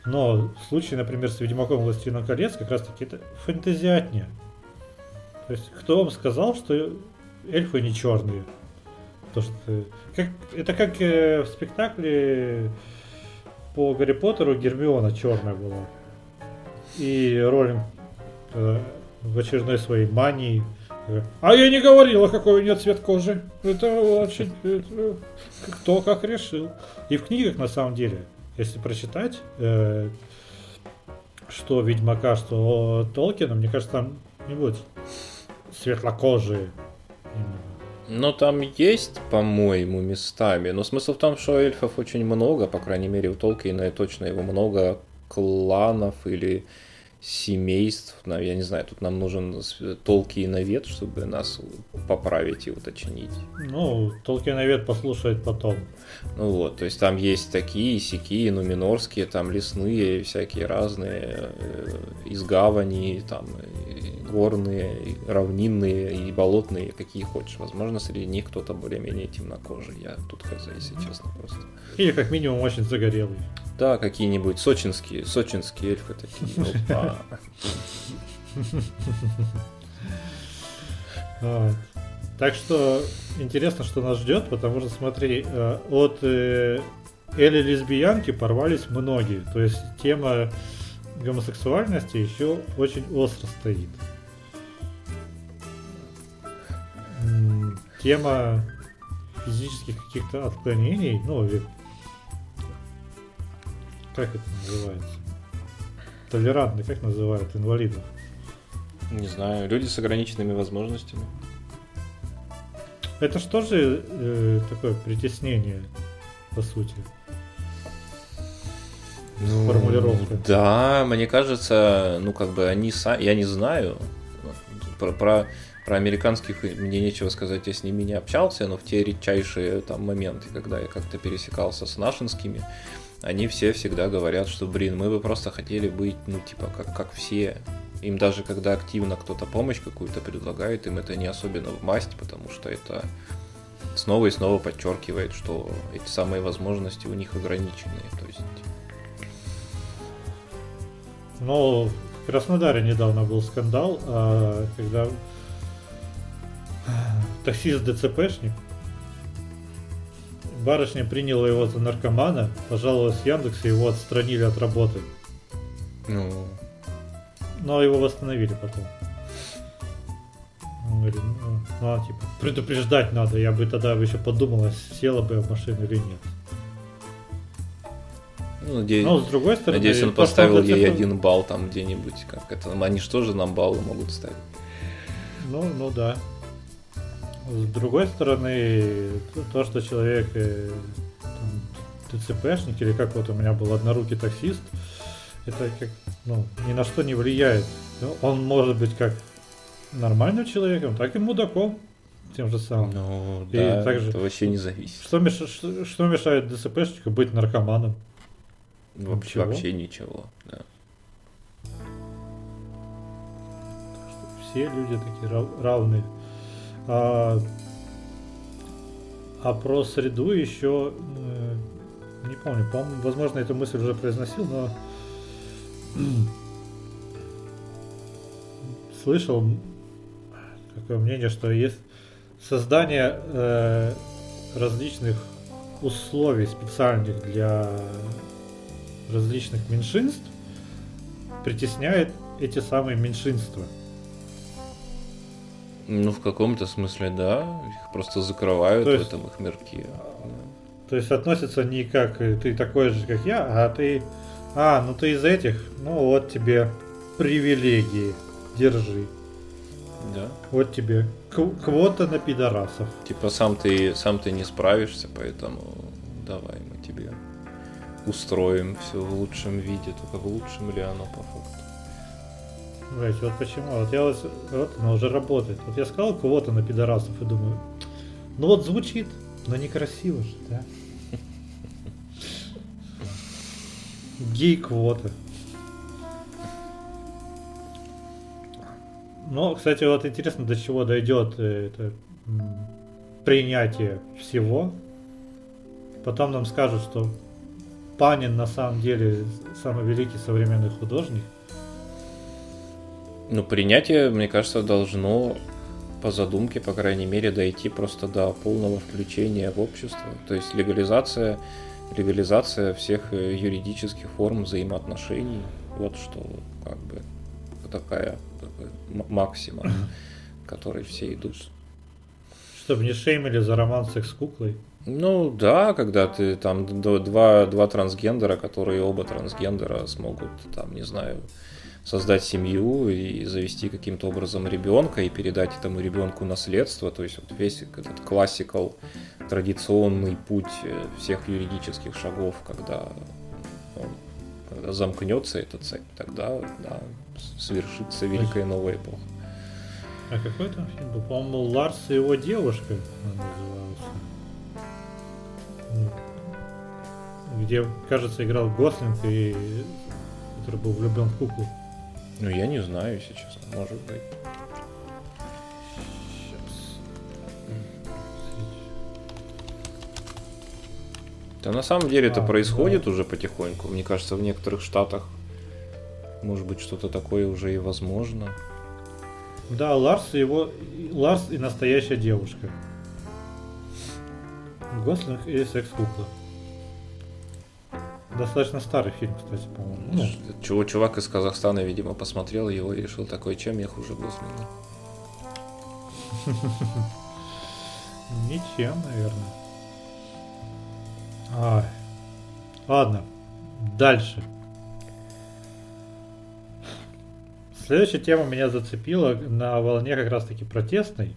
Но в случае, например, с Ведьмаком Властелина колец, как раз таки это фэнтезиатня. То есть, кто вам сказал, что эльфы не черные? То, что, как, это как э, в спектакле по Гарри Поттеру Гермиона черная была и Роллинг э, в очередной своей мании. А я не говорила, какой у нее цвет кожи. Это очень... Это, кто как решил. И в книгах, на самом деле, если прочитать, э, что Ведьмака, что Толкина, мне кажется, там не будет светлокожие. Но там есть, по-моему, местами. Но смысл в том, что эльфов очень много, по крайней мере, у Толкина и точно его много кланов или семейств, я не знаю, тут нам нужен Толкиновед, чтобы нас поправить и уточнить. Ну, Толкиновед послушает потом. Ну вот, то есть там есть такие, сякие, нуминорские, там лесные, всякие разные, э, из гавани, там горные, и равнинные и болотные, какие хочешь. Возможно, среди них кто-то более-менее темнокожий. Я тут хз, если честно, просто. Или как минимум очень загорелый. Да, какие-нибудь сочинские, сочинские эльфы такие. Так что интересно, что нас ждет, потому что смотри, э, от Эли лесбиянки порвались многие. То есть тема гомосексуальности еще очень остро стоит. Тема физических каких-то отклонений, ну, как это называется? Толерантный, как называют инвалидов? Не знаю, люди с ограниченными возможностями. Это что же э, такое притеснение, по сути? Ну, формулировка. Да, мне кажется, ну как бы они сами, я не знаю, про, про, про американских мне нечего сказать, я с ними не общался, но в те редчайшие там моменты, когда я как-то пересекался с нашинскими, они все всегда говорят, что, блин, мы бы просто хотели быть, ну, типа, как, как все. Им даже когда активно кто-то помощь какую-то предлагает, им это не особенно в масть, потому что это снова и снова подчеркивает, что эти самые возможности у них ограниченные. То есть... Ну, в Краснодаре недавно был скандал, а, когда таксист ДЦПшник Барышня приняла его за наркомана, пожаловалась в Яндекс и его отстранили от работы. Ну. Но его восстановили потом. Он говорит, ну, ну а, типа, предупреждать надо, я бы тогда еще подумала, села бы в машину или нет. Ну, надеюсь, Но с другой стороны... надеюсь, он поставил ей цифр- один балл там где-нибудь. Как это? Они же тоже нам баллы могут ставить. Ну, ну да. С другой стороны, то- то, что человек э, там, ТЦПшник, или как вот у меня был однорукий таксист, это как, ну, ни на что не влияет. Ну, Он может быть как нормальным человеком, так и мудаком тем же самым. Ну, И да, также- это вообще не зависит. Что, меш- что, что мешает ДЦПшнику быть наркоманом? Вообще, Ничего. вообще ничего. Да. Все люди такие рав- равные. А, а про среду еще э, не помню, по-моему, возможно, эту мысль уже произносил, но слышал такое мнение, что есть создание э, различных условий специальных для различных меньшинств притесняет эти самые меньшинства. Ну, в каком-то смысле, да. Их просто закрывают То в есть- этом их мирке. То есть относится не как э, ты такой же, как я, а ты... А, ну ты из этих, ну вот тебе привилегии, держи. Да. Вот тебе кв- квота на пидорасов. Типа сам ты сам ты не справишься, поэтому давай мы тебе устроим все в лучшем виде, только в лучшем ли оно по Блять, вот почему. Вот я вот, вот она уже работает. Вот я сказал квота на пидорасов и думаю, ну вот звучит, но некрасиво же, да? Гей-квота. Но, кстати, вот интересно, до чего дойдет э, это принятие всего. Потом нам скажут, что Панин на самом деле самый великий современный художник. Ну, принятие, мне кажется, должно по задумке, по крайней мере, дойти просто до полного включения в общество. То есть легализация, легализация всех э, юридических форм взаимоотношений. Вот что как бы такая такой м- максима, которой все идут. Чтобы не шеймили за роман секс с куклой. Ну да, когда ты там два, два трансгендера, которые оба трансгендера смогут, там, не знаю, создать семью и завести каким-то образом ребенка и передать этому ребенку наследство, то есть вот весь этот классикал, традиционный путь э, всех юридических шагов, когда, он- когда замкнется эта цепь, тогда да, с- свершится великая новая эпоха. А какой там фильм был? По-моему, Ларс и его девушка назывался. Ну, Где, кажется, играл Гослинг, и который был влюблен в куклу. Ну я не знаю, если честно, может быть. Сейчас. Да на самом деле это А, происходит уже потихоньку. Мне кажется, в некоторых штатах может быть что-то такое уже и возможно. Да, Ларс и его... Ларс и настоящая девушка. Гослинг и секс-кукла. Достаточно старый фильм, кстати, по-моему. Ну, Чего чувак из Казахстана, видимо, посмотрел его и решил такой, чем я хуже Гослинга. Ничем, наверное. Ай. Ладно. Дальше. Следующая тема меня зацепила на волне как раз таки протестной.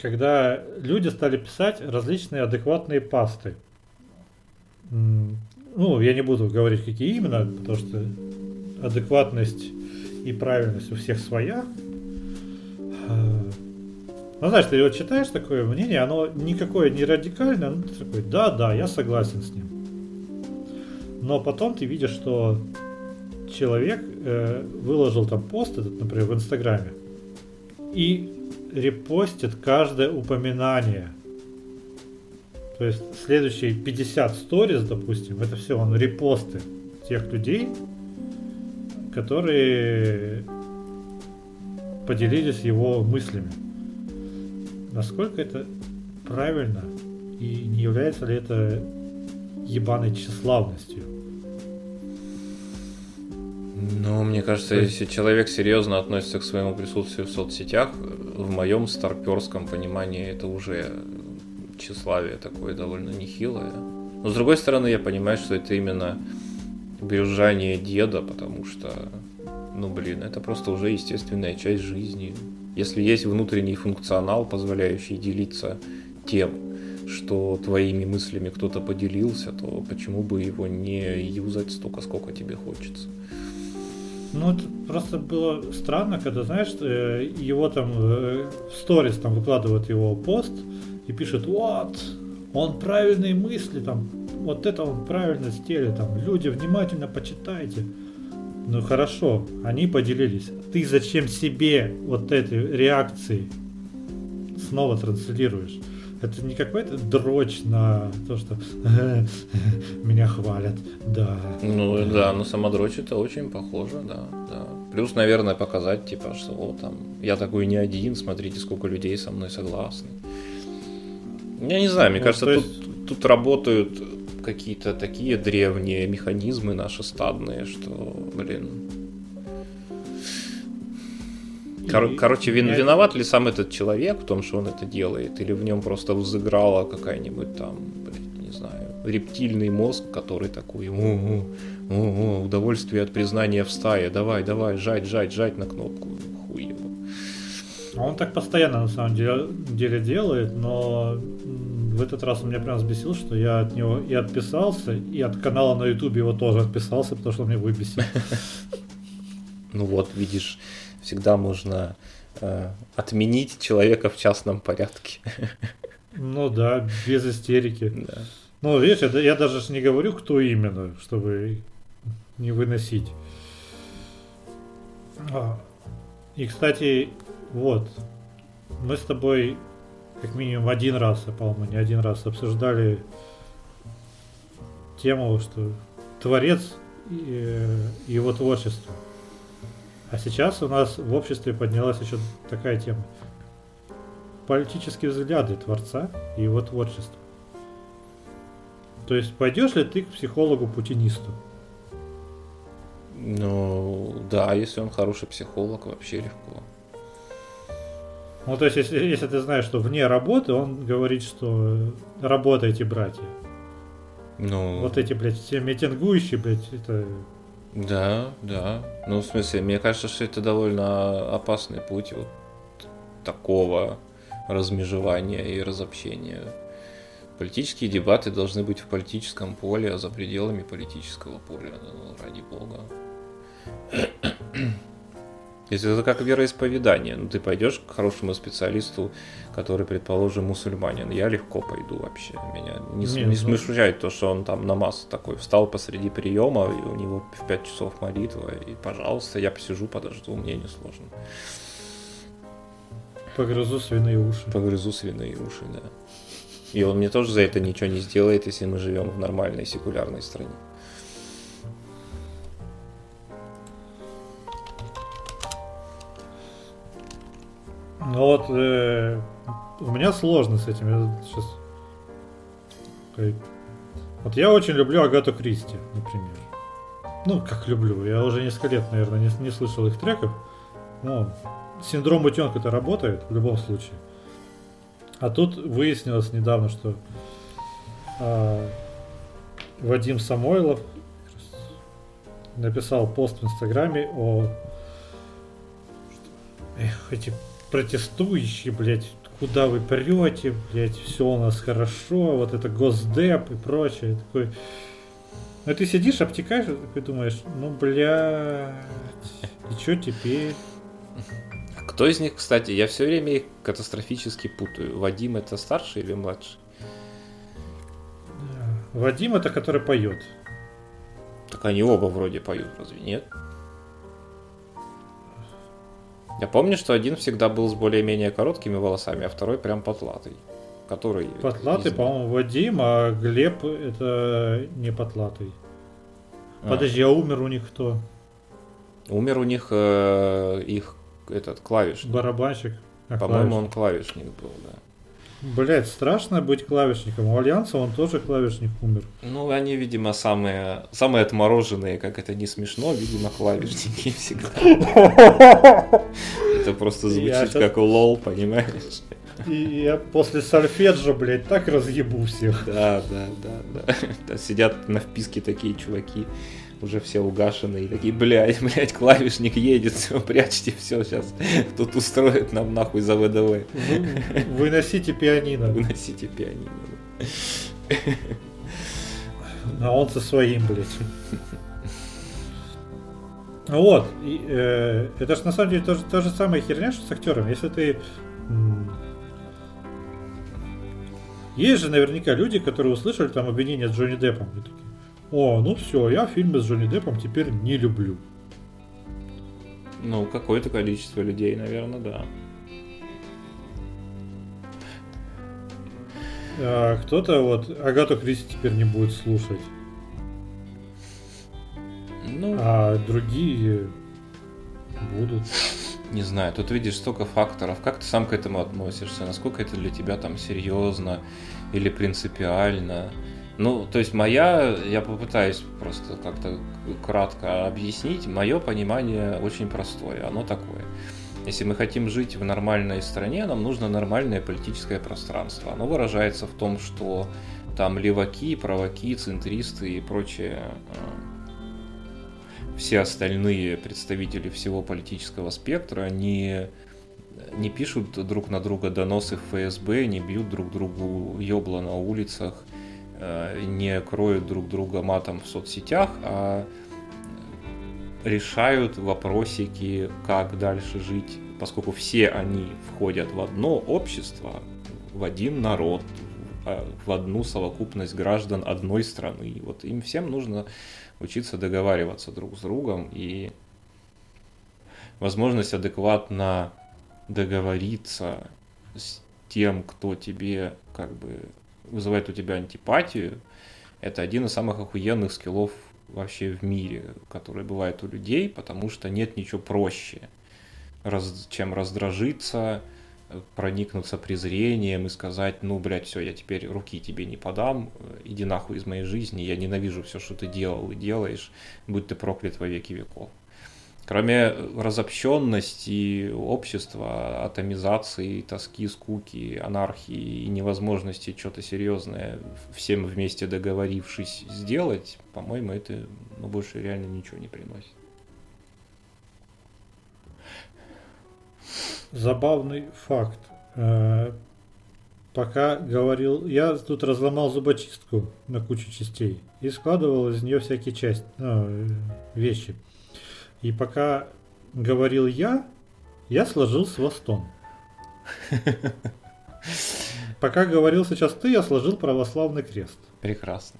Когда люди стали писать различные адекватные пасты. Ну, я не буду говорить, какие именно, потому что адекватность и правильность у всех своя. А, Ну, знаешь, ты вот читаешь такое мнение, оно никакое не радикальное, ну, ты такой, да, да, я согласен с ним. Но потом ты видишь, что человек э, выложил там пост этот, например, в Инстаграме, и репостит каждое упоминание. То есть следующие 50 сториз, допустим, это все он репосты тех людей, которые поделились его мыслями. Насколько это правильно и не является ли это ебаной тщеславностью? Ну, мне кажется, есть- если человек серьезно относится к своему присутствию в соцсетях, в моем старперском понимании это уже тщеславие такое довольно нехилое. Но с другой стороны, я понимаю, что это именно брюзжание деда, потому что, ну блин, это просто уже естественная часть жизни. Если есть внутренний функционал, позволяющий делиться тем, что твоими мыслями кто-то поделился, то почему бы его не юзать столько, сколько тебе хочется? Ну, это просто было странно, когда, знаешь, э, его там э, в сторис там выкладывают его пост и пишет, вот, он правильные мысли, там, вот это он правильно стелит, там, люди, внимательно почитайте. Ну хорошо, они поделились. Ты зачем себе вот этой реакции снова транслируешь? Это не какой-то дрочь на то, что меня хвалят, да. Ну да, но сама дрочь это очень похоже, да, да. Плюс, наверное, показать, типа, что вот там, я такой не один, смотрите, сколько людей со мной согласны. Я не знаю, мне ну, кажется, есть... тут, тут работают какие-то такие древние механизмы наши стадные, что, блин, Кор- короче, вин- виноват ли сам этот человек в том, что он это делает, или в нем просто взыграла какая-нибудь там, не знаю, рептильный мозг, который такой, о, о, о, удовольствие от признания в стае, давай, давай, жать, жать, жать на кнопку, хуй его. А он так постоянно на самом деле, деле делает, но в этот раз он меня прям взбесил, что я от него и отписался, и от канала на ютубе его тоже отписался, потому что он меня выбесил. Ну вот, видишь, всегда можно э, отменить человека в частном порядке. Ну да, без истерики. Да. Ну, видишь, я, я даже не говорю, кто именно, чтобы не выносить. А, и, кстати, вот, мы с тобой как минимум один раз, а по-моему, не один раз обсуждали тему, что творец и э, его творчество – а сейчас у нас в обществе поднялась еще такая тема. Политические взгляды Творца и его творчество. То есть пойдешь ли ты к психологу-путинисту? Ну, да, если он хороший психолог, вообще легко. Ну, то есть, если, если ты знаешь, что вне работы, он говорит, что работайте, братья. Ну... Вот эти, блядь, все митингующие, блядь, это да, да. Ну, в смысле, мне кажется, что это довольно опасный путь вот такого размежевания и разобщения. Политические дебаты должны быть в политическом поле, а за пределами политического поля, ну, ради бога. Если это как вероисповедание, ну ты пойдешь к хорошему специалисту, который, предположим, мусульманин, я легко пойду вообще. Меня не, Нет, не ну... смущает то, что он там намаз такой встал посреди приема, и у него в 5 часов молитва, и, пожалуйста, я посижу, подожду, мне не сложно. Погрызу свиные уши. Погрызу свиные уши, да. И он мне тоже за это ничего не сделает, если мы живем в нормальной секулярной стране. Ну вот э, у меня сложно с этим. Я сейчас... Вот я очень люблю Агату Кристи, например. Ну, как люблю. Я уже несколько лет, наверное, не, не слышал их треков. Но синдром утенка это работает в любом случае. А тут выяснилось недавно, что а, Вадим Самойлов написал пост в Инстаграме о Эх, эти протестующие, блядь, куда вы прете, блядь, все у нас хорошо, вот это госдеп и прочее. Такой... Ну ты сидишь, обтекаешь, и такой думаешь, ну, блядь, и что теперь? Кто из них, кстати, я все время их катастрофически путаю. Вадим это старший или младший? Вадим это который поет. Так они оба вроде поют, разве нет? Я помню, что один всегда был с более-менее короткими волосами, а второй прям потлатый. Который... Потлатый, по-моему, Вадим, а Глеб это не потлатый. А. Подожди, а умер у них кто? Умер у них э, их этот клавишник. Барабанщик. А По-моему, он клавишник был, да. Блять, страшно быть клавишником. У Альянса он тоже клавишник умер. Ну, они, видимо, самые, самые отмороженные, как это не смешно, видимо, клавишники всегда. Это просто звучит как лол, понимаешь? И я после сольфеджа, блядь, так разъебу всех. Да, да, да, да. Сидят на вписке такие чуваки, уже все угашенные, такие, блядь, блядь, клавишник едет, все, прячьте, все, сейчас тут устроят нам нахуй за ВДВ. Вы, выносите пианино. Выносите пианино. А он со своим, блядь. Вот. И, э, это же на самом деле тоже та же самая херня, что с актером. Если ты. Есть же наверняка люди, которые услышали там обвинение с Джонни Деппом. И такие, О, ну все, я фильмы с Джонни Деппом теперь не люблю. Ну, какое-то количество людей, наверное, да. А, кто-то вот Агату Кристи теперь не будет слушать. Ну, а другие будут. Не знаю, тут видишь столько факторов. Как ты сам к этому относишься? Насколько это для тебя там серьезно или принципиально? Ну, то есть моя, я попытаюсь просто как-то кратко объяснить, мое понимание очень простое, оно такое. Если мы хотим жить в нормальной стране, нам нужно нормальное политическое пространство. Оно выражается в том, что там леваки, праваки, центристы и прочее э, все остальные представители всего политического спектра не, не пишут друг на друга доносы в ФСБ, не бьют друг другу ёбла на улицах, не кроют друг друга матом в соцсетях, а решают вопросики, как дальше жить, поскольку все они входят в одно общество, в один народ, в одну совокупность граждан одной страны. Вот им всем нужно учиться договариваться друг с другом и возможность адекватно договориться с тем, кто тебе как бы вызывает у тебя антипатию, это один из самых охуенных скиллов вообще в мире, который бывает у людей, потому что нет ничего проще, чем раздражиться, проникнуться презрением и сказать, ну, блядь, все, я теперь руки тебе не подам, иди нахуй из моей жизни, я ненавижу все, что ты делал и делаешь, будь ты проклят во веки веков. Кроме разобщенности общества, атомизации, тоски, скуки, анархии и невозможности что-то серьезное всем вместе договорившись сделать, по-моему, это ну, больше реально ничего не приносит. забавный факт. Э, пока говорил, я тут разломал зубочистку на кучу частей и складывал из нее всякие части, ну, вещи. И пока говорил я, я сложил свастон. Пока говорил сейчас ты, я сложил православный крест. Прекрасно.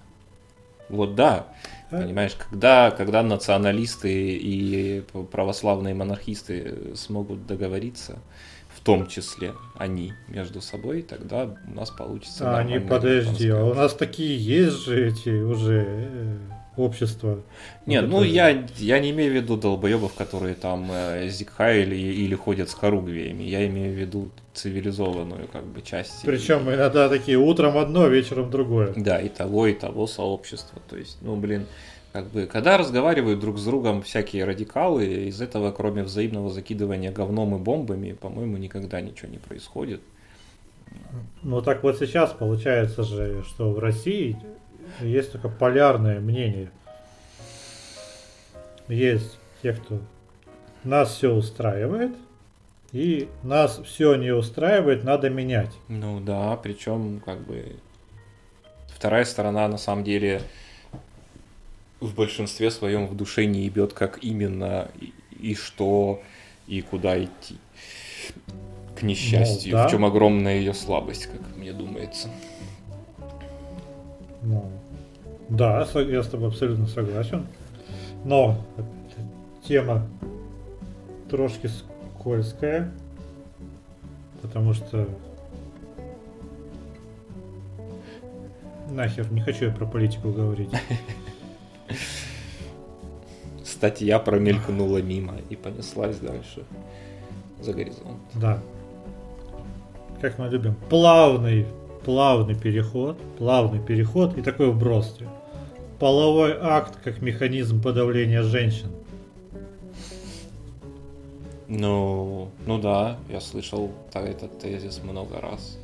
Вот да, Понимаешь, когда, когда националисты и православные монархисты смогут договориться, в том числе они между собой, тогда у нас получится. А, не подожди, а у нас такие есть же эти уже э, общества. Нет, ну я, я не имею в виду долбоебов, которые там э, зикхаили или ходят с хоругвиями. Я имею в виду цивилизованную как бы часть. Причем иногда такие утром одно, вечером другое. Да, и того, и того сообщества. То есть, ну, блин, как бы, когда разговаривают друг с другом всякие радикалы, из этого, кроме взаимного закидывания говном и бомбами, по-моему, никогда ничего не происходит. Ну так вот сейчас получается же, что в России есть только полярное мнение. Есть те, кто нас все устраивает, и нас все не устраивает, надо менять. Ну да, причем как бы вторая сторона на самом деле в большинстве своем в душе не ебет, как именно и, и что и куда идти. К несчастью, ну, да. в чем огромная ее слабость, как мне думается. Ну, да, я с тобой абсолютно согласен. Но тема трошки скользкая, потому что нахер, не хочу я про политику говорить. Статья промелькнула мимо и понеслась дальше за горизонт. Да. Как мы любим. Плавный, плавный переход, плавный переход и такой вброс. Половой акт как механизм подавления женщин. Ну, ну да, я слышал этот тезис много раз.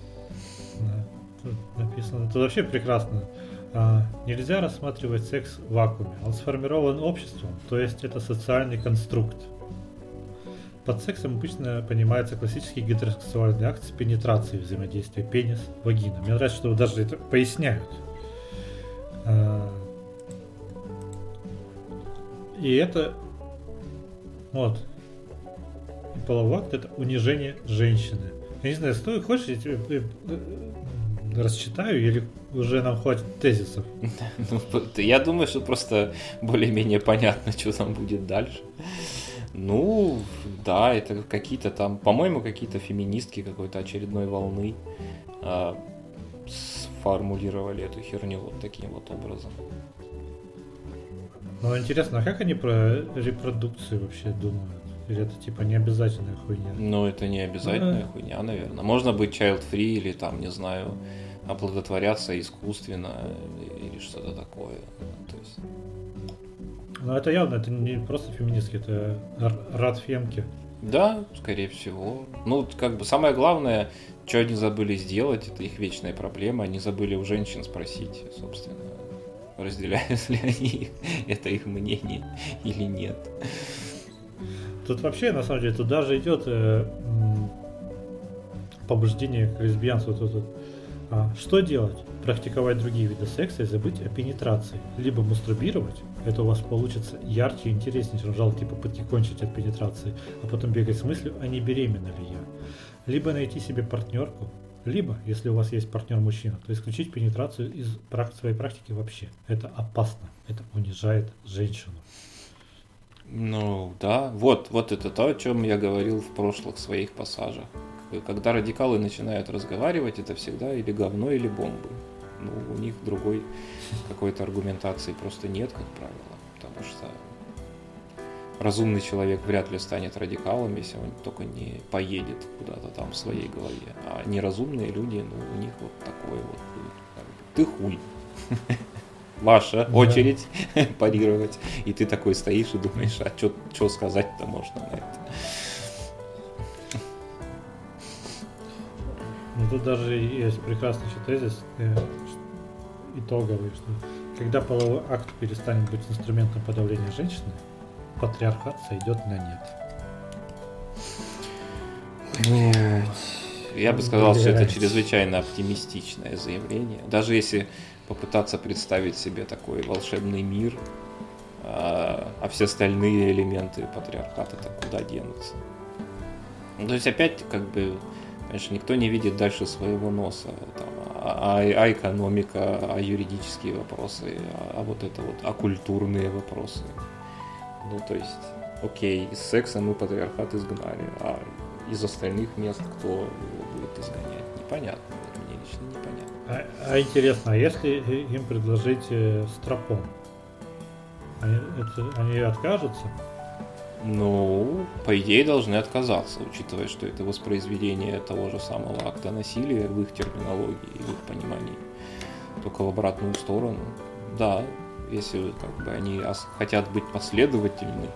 Да, тут написано. Это вообще прекрасно. А, нельзя рассматривать секс в вакууме. Он сформирован обществом, то есть это социальный конструкт. Под сексом обычно понимается классический гетеросексуальный акт с пенетрацией взаимодействия пенис, вагина. Мне нравится, что даже это поясняют. А, и это вот и половой акт это унижение женщины. Я не знаю, стоит, хочешь, я тебе э, э, рассчитаю или уже нам хватит тезисов? Ну, я думаю, что просто более-менее понятно, что там будет дальше. Ну, да, это какие-то там, по-моему, какие-то феминистки какой-то очередной волны а, сформулировали эту херню вот таким вот образом. Ну, интересно, а как они про репродукцию вообще думают? Или это типа не обязательная хуйня? Ну, это не обязательная а хуйня, наверное. Можно быть child-free или там, не знаю, оплодотворяться искусственно или что-то такое. То есть... Ну, это явно, это не просто феминистки, это радфемки. Да, скорее всего. Ну, как бы самое главное, что они забыли сделать, это их вечная проблема. Они забыли у женщин спросить, собственно, разделяют ли они это их мнение или нет. Тут вообще, на самом деле, тут даже идет э, побуждение к лесбиянству. Тут, тут. А, что делать? Практиковать другие виды секса и забыть о пенетрации. Либо мастурбировать, это у вас получится ярче и интереснее, чем жалкие попытки кончить от пенетрации, а потом бегать с мыслью, а не беременна ли я. Либо найти себе партнерку, либо, если у вас есть партнер-мужчина, то исключить пенетрацию из своей практики вообще. Это опасно, это унижает женщину. Ну да, вот, вот это то, о чем я говорил в прошлых своих пассажах. Когда радикалы начинают разговаривать, это всегда или говно, или бомбы. Ну, у них другой какой-то аргументации просто нет, как правило. Потому что разумный человек вряд ли станет радикалом, если он только не поедет куда-то там в своей голове. А неразумные люди, ну, у них вот такое вот будет. Ты хуй. Ваша да. очередь парировать. И ты такой стоишь и думаешь, а что сказать-то можно на это? Ну тут даже есть прекрасный еще тезис э, итоговый, что когда половой акт перестанет быть инструментом подавления женщины, патриархат сойдет на нет. Нет. Я бы сказал, Блять. что это чрезвычайно оптимистичное заявление. Даже если попытаться представить себе такой волшебный мир, а, а все остальные элементы патриархата-то куда денутся. Ну, то есть опять как бы, конечно, никто не видит дальше своего носа. Там, а, а, а экономика, а юридические вопросы, а, а вот это вот, а культурные вопросы. Ну, то есть, окей, из секса мы патриархат изгнали, а из остальных мест кто его будет изгонять? Непонятно. Мне лично непонятно. А, а интересно, а если им предложить э, стропон, они, это, они откажутся? Ну, по идее, должны отказаться, учитывая, что это воспроизведение того же самого акта насилия в их терминологии и в их понимании. Только в обратную сторону. Да, если как бы они хотят быть последовательны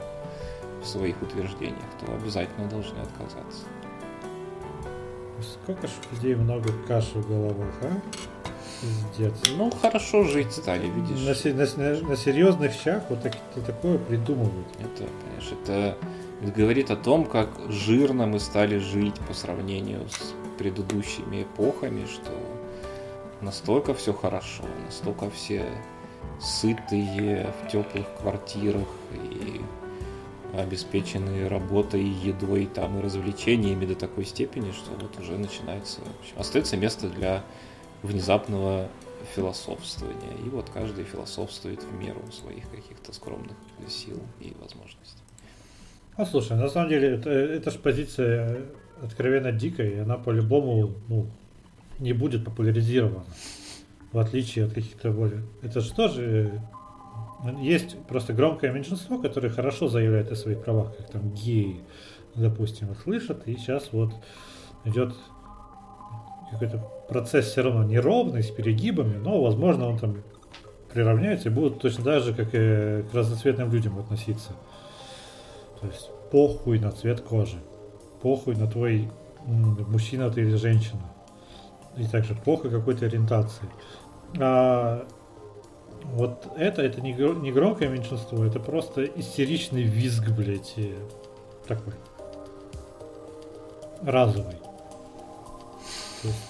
в своих утверждениях, то обязательно должны отказаться. Сколько ж людей много каши в головах, а? Пиздец. Ну, хорошо жить стали, видишь. На, на, на серьезных щах вот так, такое придумывают. Это, понимаешь, это, это говорит о том, как жирно мы стали жить по сравнению с предыдущими эпохами, что настолько все хорошо, настолько все сытые в теплых квартирах и обеспечены работой, едой там, и развлечениями до такой степени, что вот уже начинается... Общем, остается место для внезапного философствования. И вот каждый философствует в меру своих каких-то скромных сил и возможностей. А слушай, на самом деле, это, это же позиция откровенно дикая, и она по-любому ну, не будет популяризирована. В отличие от каких-то более... Это же тоже есть просто громкое меньшинство, которое хорошо заявляет о своих правах, как там геи, допустим, их слышат, и сейчас вот идет какой-то процесс все равно неровный, с перегибами, но, возможно, он там приравняется и будет точно так же, как и к разноцветным людям относиться. То есть похуй на цвет кожи, похуй на твой мужчина ты или женщина, и также похуй какой-то ориентации. А вот это, это не, громкое меньшинство, это просто истеричный визг, блядь, такой разовый.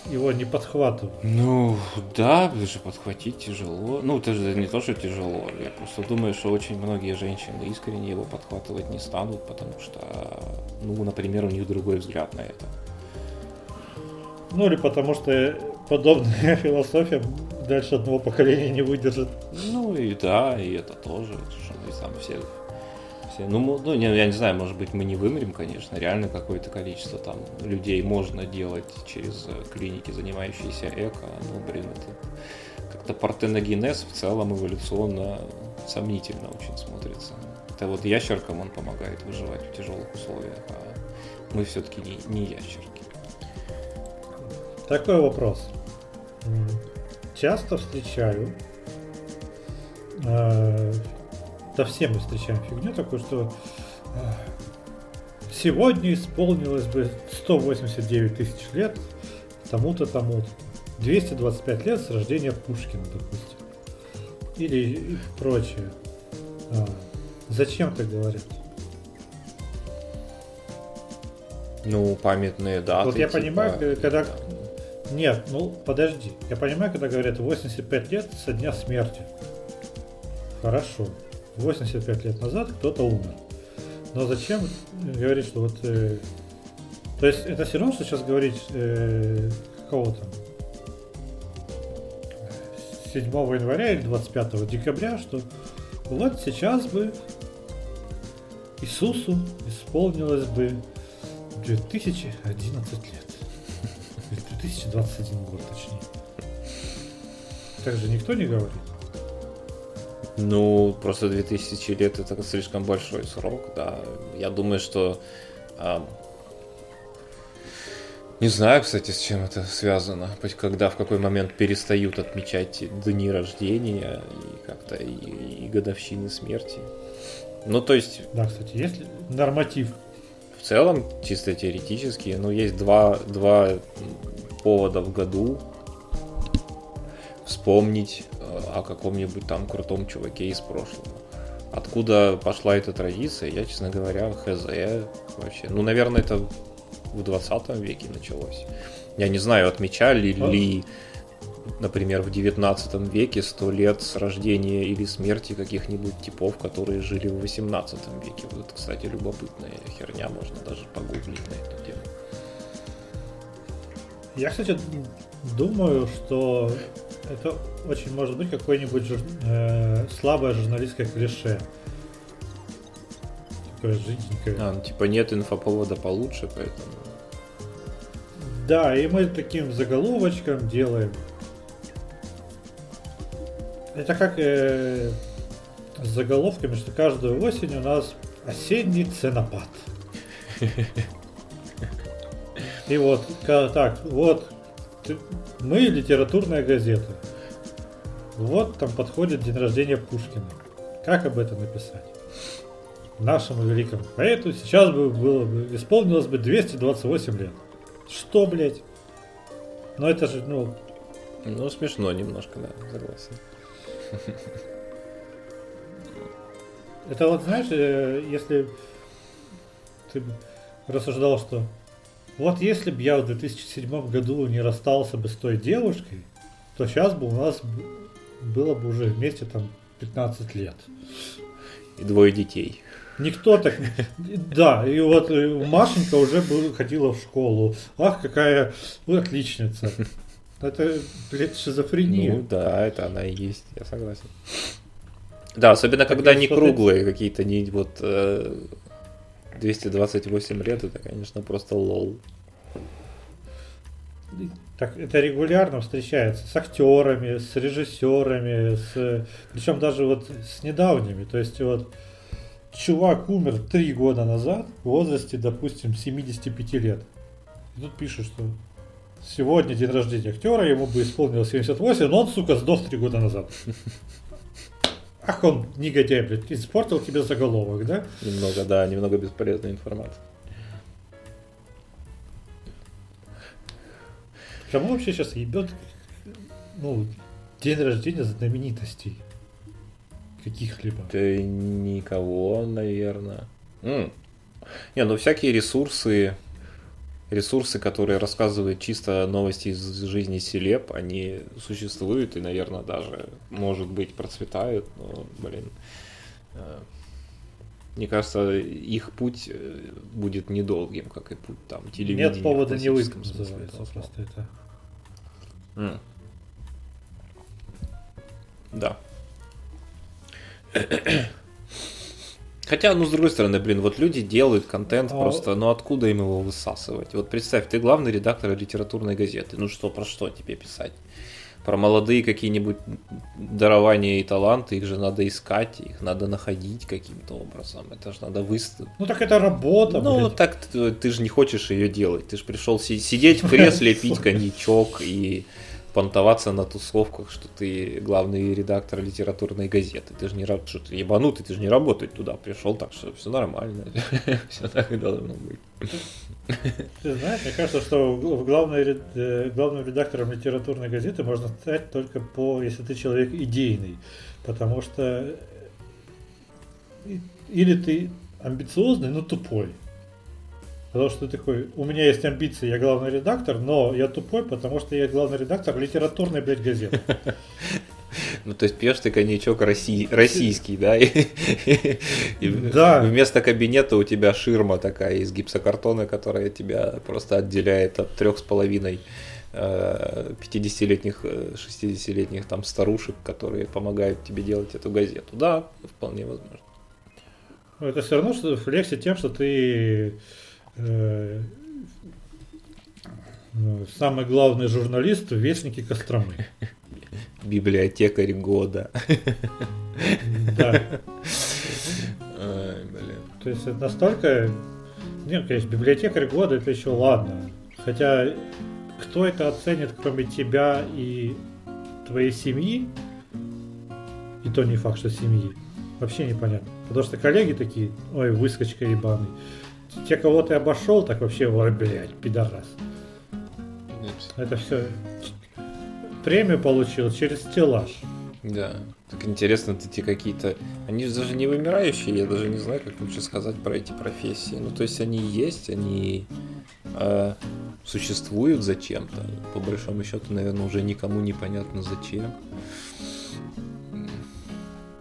Его не подхватывают. Ну, да, даже подхватить тяжело. Ну, это же не то, что тяжело. Я просто думаю, что очень многие женщины искренне его подхватывать не станут, потому что, ну, например, у них другой взгляд на это. Ну, или потому что подобная философия дальше одного поколения не выдержит. Ну и да, и это тоже, мы там все все. Ну, ну не, я не знаю, может быть, мы не вымрем, конечно. Реально какое-то количество там людей можно делать через э, клиники, занимающиеся эко. Ну, блин, это как-то партеногенез в целом эволюционно сомнительно очень смотрится. Это вот ящеркам он помогает выживать в тяжелых условиях, а мы все-таки не, не ящерки. Такой вопрос. Часто встречаю э, да все мы встречаем фигню такую, что э, сегодня исполнилось бы 189 тысяч лет тому-то, тому-то. 225 лет с рождения Пушкина, допустим. Или прочее. А, зачем так говорят? Ну, памятные даты. Вот я типа... понимаю, когда... Нет, ну подожди. Я понимаю, когда говорят 85 лет со дня смерти. Хорошо. 85 лет назад кто-то умер. Но зачем говорить, что вот... Э, то есть это все равно, что сейчас говорить э, какого там 7 января или 25 декабря, что вот сейчас бы Иисусу исполнилось бы 2011 лет. 2021 год, точнее. Так же никто не говорит. Ну, просто 2000 лет это слишком большой срок, да. Я думаю, что... А, не знаю, кстати, с чем это связано. Когда, в какой момент перестают отмечать дни рождения и как-то и, и годовщины смерти. Ну, то есть... Да, кстати, есть норматив? В целом, чисто теоретически, ну, есть два, два повода в году вспомнить о каком-нибудь там крутом чуваке из прошлого. Откуда пошла эта традиция, я, честно говоря, хз вообще. Ну, наверное, это в 20 веке началось. Я не знаю, отмечали а? ли, например, в 19 веке 100 лет с рождения или смерти каких-нибудь типов, которые жили в 18 веке. Вот это, кстати, любопытная херня, можно даже погуглить на эту тему. Я, кстати, думаю, что это очень может быть какое-нибудь жур... э, слабое журналистское клише. Такое жиденькое. А, ну типа нет инфоповода получше, поэтому. Да, и мы таким заголовочком делаем. Это как э, с заголовками, что каждую осень у нас осенний ценопад. И вот, так, вот, мы литературная газета. Вот там подходит день рождения Пушкина. Как об этом написать? Нашему великому поэту сейчас бы было бы, исполнилось бы 228 лет. Что, блядь? Ну это же, ну... Ну, смешно немножко, да, согласен. Это вот, знаешь, э, если ты рассуждал, что вот если бы я в 2007 году не расстался бы с той девушкой, то сейчас бы у нас было бы уже вместе там 15 лет. И двое детей. Никто так... Да, и вот э, Машенька уже ходила в школу. Ах, какая отличница. Это, блядь, шизофрения. Ну да, это она и есть, я согласен. Да, особенно так когда не круглые какие-то, не вот э, 228 лет, это, конечно, просто лол. Так, это регулярно встречается с актерами, с режиссерами, с, причем даже вот с недавними. То есть вот чувак умер три года назад в возрасте, допустим, 75 лет. И тут пишут, что сегодня день рождения актера, ему бы исполнилось 78, но он, сука, сдох три года назад. Ах, он негодяй, блядь, испортил тебе заголовок, да? Немного, да, немного бесполезной информации. Кому вообще сейчас ебет, ну, день рождения знаменитостей? Каких-либо. Да никого, наверное. М. Не, ну всякие ресурсы, ресурсы, которые рассказывают чисто новости из жизни селеб, они существуют и, наверное, даже, может быть, процветают, но, блин, э, мне кажется, их путь э, будет недолгим, как и путь там телевидения. Нет повода не слова. просто это. М. Да. Хотя, ну, с другой стороны, блин, вот люди делают контент А- просто, ну, откуда им его высасывать? Вот представь, ты главный редактор литературной газеты, ну, что, про что тебе писать? Про молодые какие-нибудь дарования и таланты, их же надо искать, их надо находить каким-то образом, это же надо выставить. Ну так это работа, Ну, блядь. так ты, ты же не хочешь ее делать. Ты же пришел си- сидеть в кресле, пить коньячок и понтоваться на тусовках, что ты главный редактор литературной газеты. Ты же не что ты ебанутый, ты же не работать туда пришел, так что все нормально. Все так и должно быть. Ты знаешь, мне кажется, что в главной, ред- э, главным редактором литературной газеты можно стать только по, если ты человек идейный. Потому что э, или ты амбициозный, но тупой. Потому что ты такой, у меня есть амбиции, я главный редактор, но я тупой, потому что я главный редактор литературной, блядь, газеты. Ну, то есть пьешь ты коньячок россий- российский, да? И, и Да. вместо кабинета у тебя ширма такая из гипсокартона, которая тебя просто отделяет от трех с половиной э, 50-летних, э, 60-летних там старушек, которые помогают тебе делать эту газету. Да, вполне возможно. Но Это все равно, что легче тем, что ты э, самый главный журналист в Вестнике Костромы. Библиотекарь года. Да. Ай, блин. То есть это настолько... Нет, конечно, библиотекарь года это еще ладно. Хотя кто это оценит, кроме тебя и твоей семьи, и то не факт, что семьи, вообще непонятно. Потому что коллеги такие, ой, выскочка ебаный. Те, кого ты обошел, так вообще, ой, блядь, пидорас. Это все премию получил через стеллаж. Да. Так интересно, эти какие-то... Они же даже не вымирающие, я даже не знаю, как лучше сказать про эти профессии. Ну, то есть они есть, они э, существуют зачем-то. По большому счету, наверное, уже никому не понятно зачем.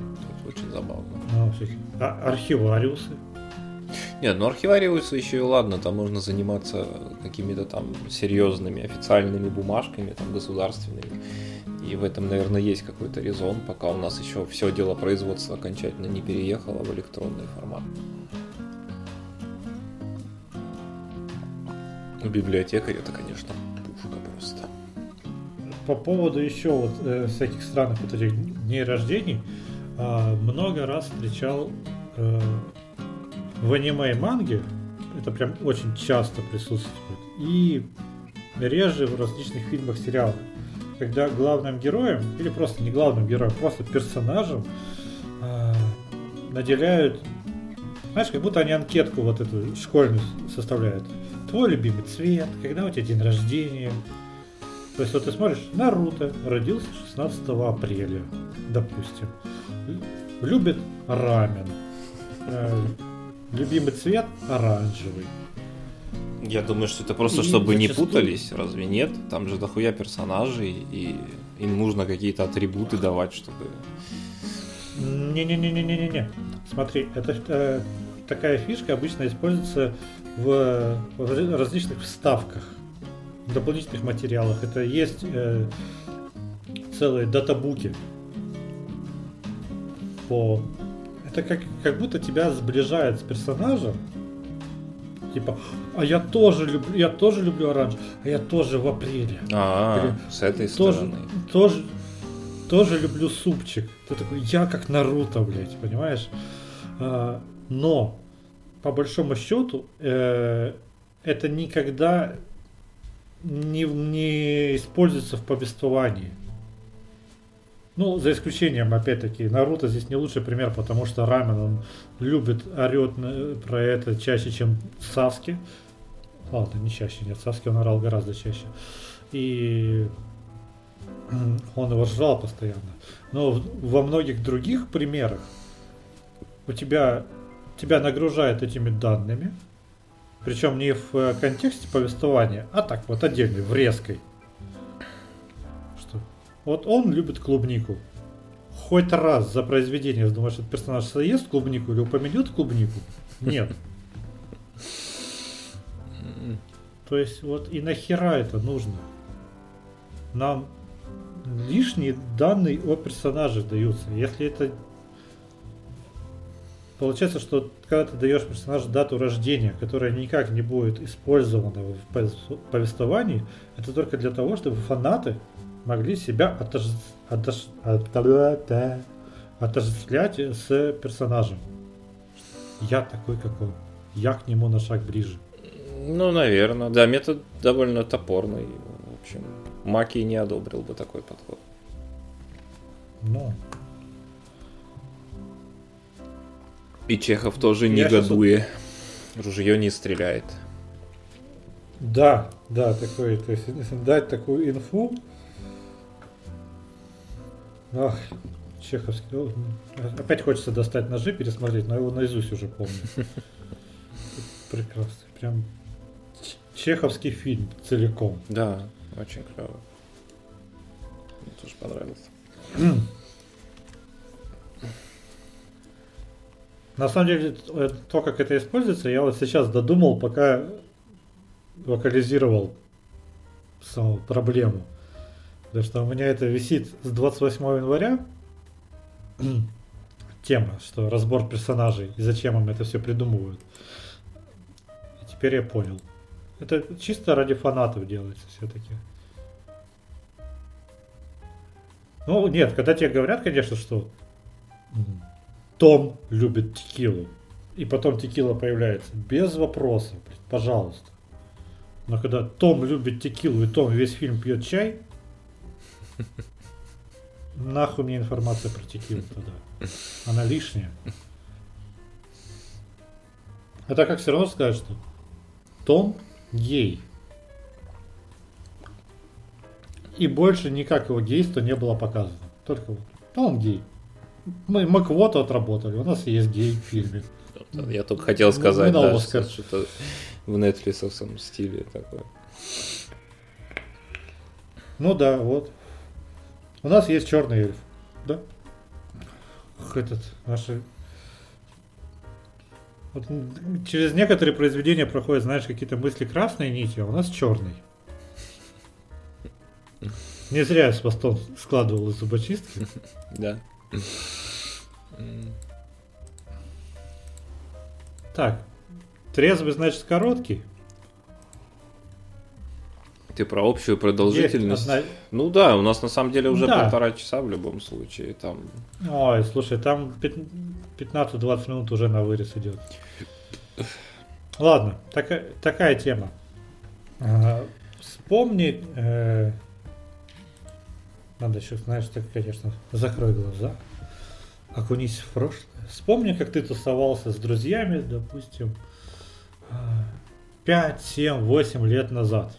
Это очень забавно. Всякие а- архивариусы. Нет, ну архивариусы еще и ладно, там можно заниматься какими-то там серьезными официальными бумажками, там государственными. И в этом, наверное, есть какой-то резон, пока у нас еще все дело производства окончательно не переехало в электронный формат. Библиотекарь это, конечно, пушка просто. По поводу еще вот э, всяких странных вот этих дней рождений, а, много раз встречал э, в аниме и манге, это прям очень часто присутствует, и реже в различных фильмах, сериалах, когда главным героем, или просто не главным героем, просто персонажем а, наделяют, знаешь, как будто они анкетку вот эту школьную составляют. Твой любимый цвет, когда у тебя день рождения, то есть вот ты смотришь, Наруто родился 16 апреля, допустим. Любит рамен. Э, Любимый цвет оранжевый. Я думаю, что это просто И чтобы не зачастую- путались, разве нет? Там же дохуя персонажей, и им нужно какие-то атрибуты давать, чтобы... Не-не-не-не-не-не. Смотри, это э, такая фишка обычно используется в, в раз- различных вставках, в дополнительных материалах. Это есть э, целые датабуки по... Это как, как будто тебя сближает с персонажем. Типа, а я тоже люблю, я тоже люблю оранж, а я тоже в апреле. А, Или с этой тоже, стороны. тоже, тоже люблю супчик. Ты такой, я как Наруто, блядь, понимаешь? А, но, по большому счету, э, это никогда не, не используется в повествовании. Ну, за исключением, опять-таки, Наруто здесь не лучший пример, потому что Рамен, он любит, орет про это чаще, чем Саски. Ладно, не чаще, нет, Саски он орал гораздо чаще. И он его жрал постоянно. Но во многих других примерах у тебя тебя нагружают этими данными, причем не в э, контексте повествования, а так вот отдельно, в резкой. Вот он любит клубнику. Хоть раз за произведение думаешь, этот персонаж съест клубнику или упомянет клубнику? Нет. То есть вот и нахера это нужно? Нам лишние данные о персонаже даются. Если это Получается, что когда ты даешь персонажу дату рождения, которая никак не будет использована в повествовании, это только для того, чтобы фанаты могли себя отож... Отож... отождествлять с персонажем. Я такой, как он. Я к нему на шаг ближе. Ну, наверное. Да, метод довольно топорный. В общем, Маки не одобрил бы такой подход. Ну, И Чехов тоже негодуя. Сейчас... Ружье не стреляет. Да, да, такой, то есть дать такую инфу. Ах, Чеховский. Опять хочется достать ножи, пересмотреть, но его наизусть уже помню. Прекрасно. Прям чеховский фильм целиком. Да, очень клево. Мне тоже понравился. На самом деле, э, то, как это используется, я вот сейчас додумал, пока локализировал саму проблему. Потому что у меня это висит с 28 января. Тема, что разбор персонажей и зачем им это все придумывают. И теперь я понял. Это чисто ради фанатов делается все-таки. Ну, нет, когда тебе говорят, конечно, что том любит текилу. И потом текила появляется. Без вопросов, пожалуйста. Но когда Том любит текилу и Том весь фильм пьет чай, нахуй мне информация про текилу тогда. Она лишняя. Это как все равно сказать, что Том гей. И больше никак его гейства не было показано. Только вот Том гей. Мы, мы квоту отработали, у нас есть гей в фильме. Я только хотел сказать, да, что что-то в нетфлисовском стиле такое. Ну да, вот. У нас есть черный эльф, да? Этот, наши... Вот через некоторые произведения проходят, знаешь, какие-то мысли красной нитью, а у нас черный. Не зря я с постом складывал из зубочистки. Да. Так, трезвый значит короткий. Ты про общую продолжительность? Одна... Ну да, у нас на самом деле уже да. полтора часа в любом случае. Там... Ой, слушай, там 15-20 минут уже на вырез идет. Ладно, такая, такая тема. А, вспомни, э, надо еще, знаешь, так, конечно, закрой глаза, окунись в прошлое. Вспомни, как ты тусовался с друзьями, допустим, 5, 7, 8 лет назад.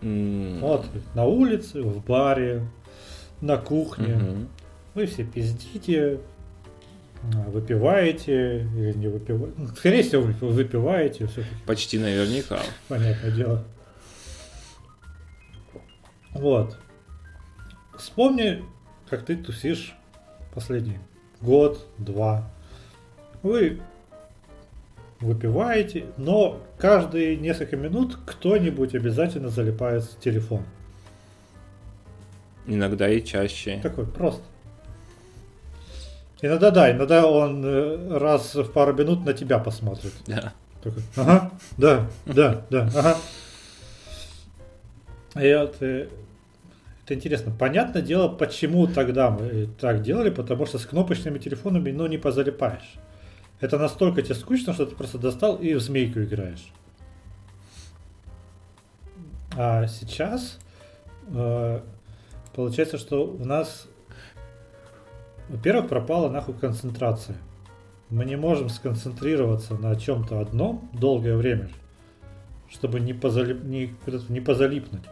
Mm. Вот, на улице, в баре, на кухне. Mm-hmm. Вы все пиздите, выпиваете или не выпиваете. Ну, скорее всего, вы выпиваете. Все-таки. Почти наверняка. Понятное дело. Вот. Вспомни, как ты тусишь последний год, два. Вы выпиваете, но каждые несколько минут кто-нибудь обязательно залипает в телефон. Иногда и чаще. Такой просто. Иногда да, иногда он э, раз в пару минут на тебя посмотрит. Да. Такой, ага, да, да, да, ага. И вот э, это интересно. Понятное дело, почему тогда мы так делали, потому что с кнопочными телефонами, ну, не позалипаешь. Это настолько тебе скучно, что ты просто достал и в змейку играешь. А сейчас э, получается, что у нас во-первых, пропала нахуй концентрация. Мы не можем сконцентрироваться на чем-то одном долгое время, чтобы не, позалип, не, не позалипнуть.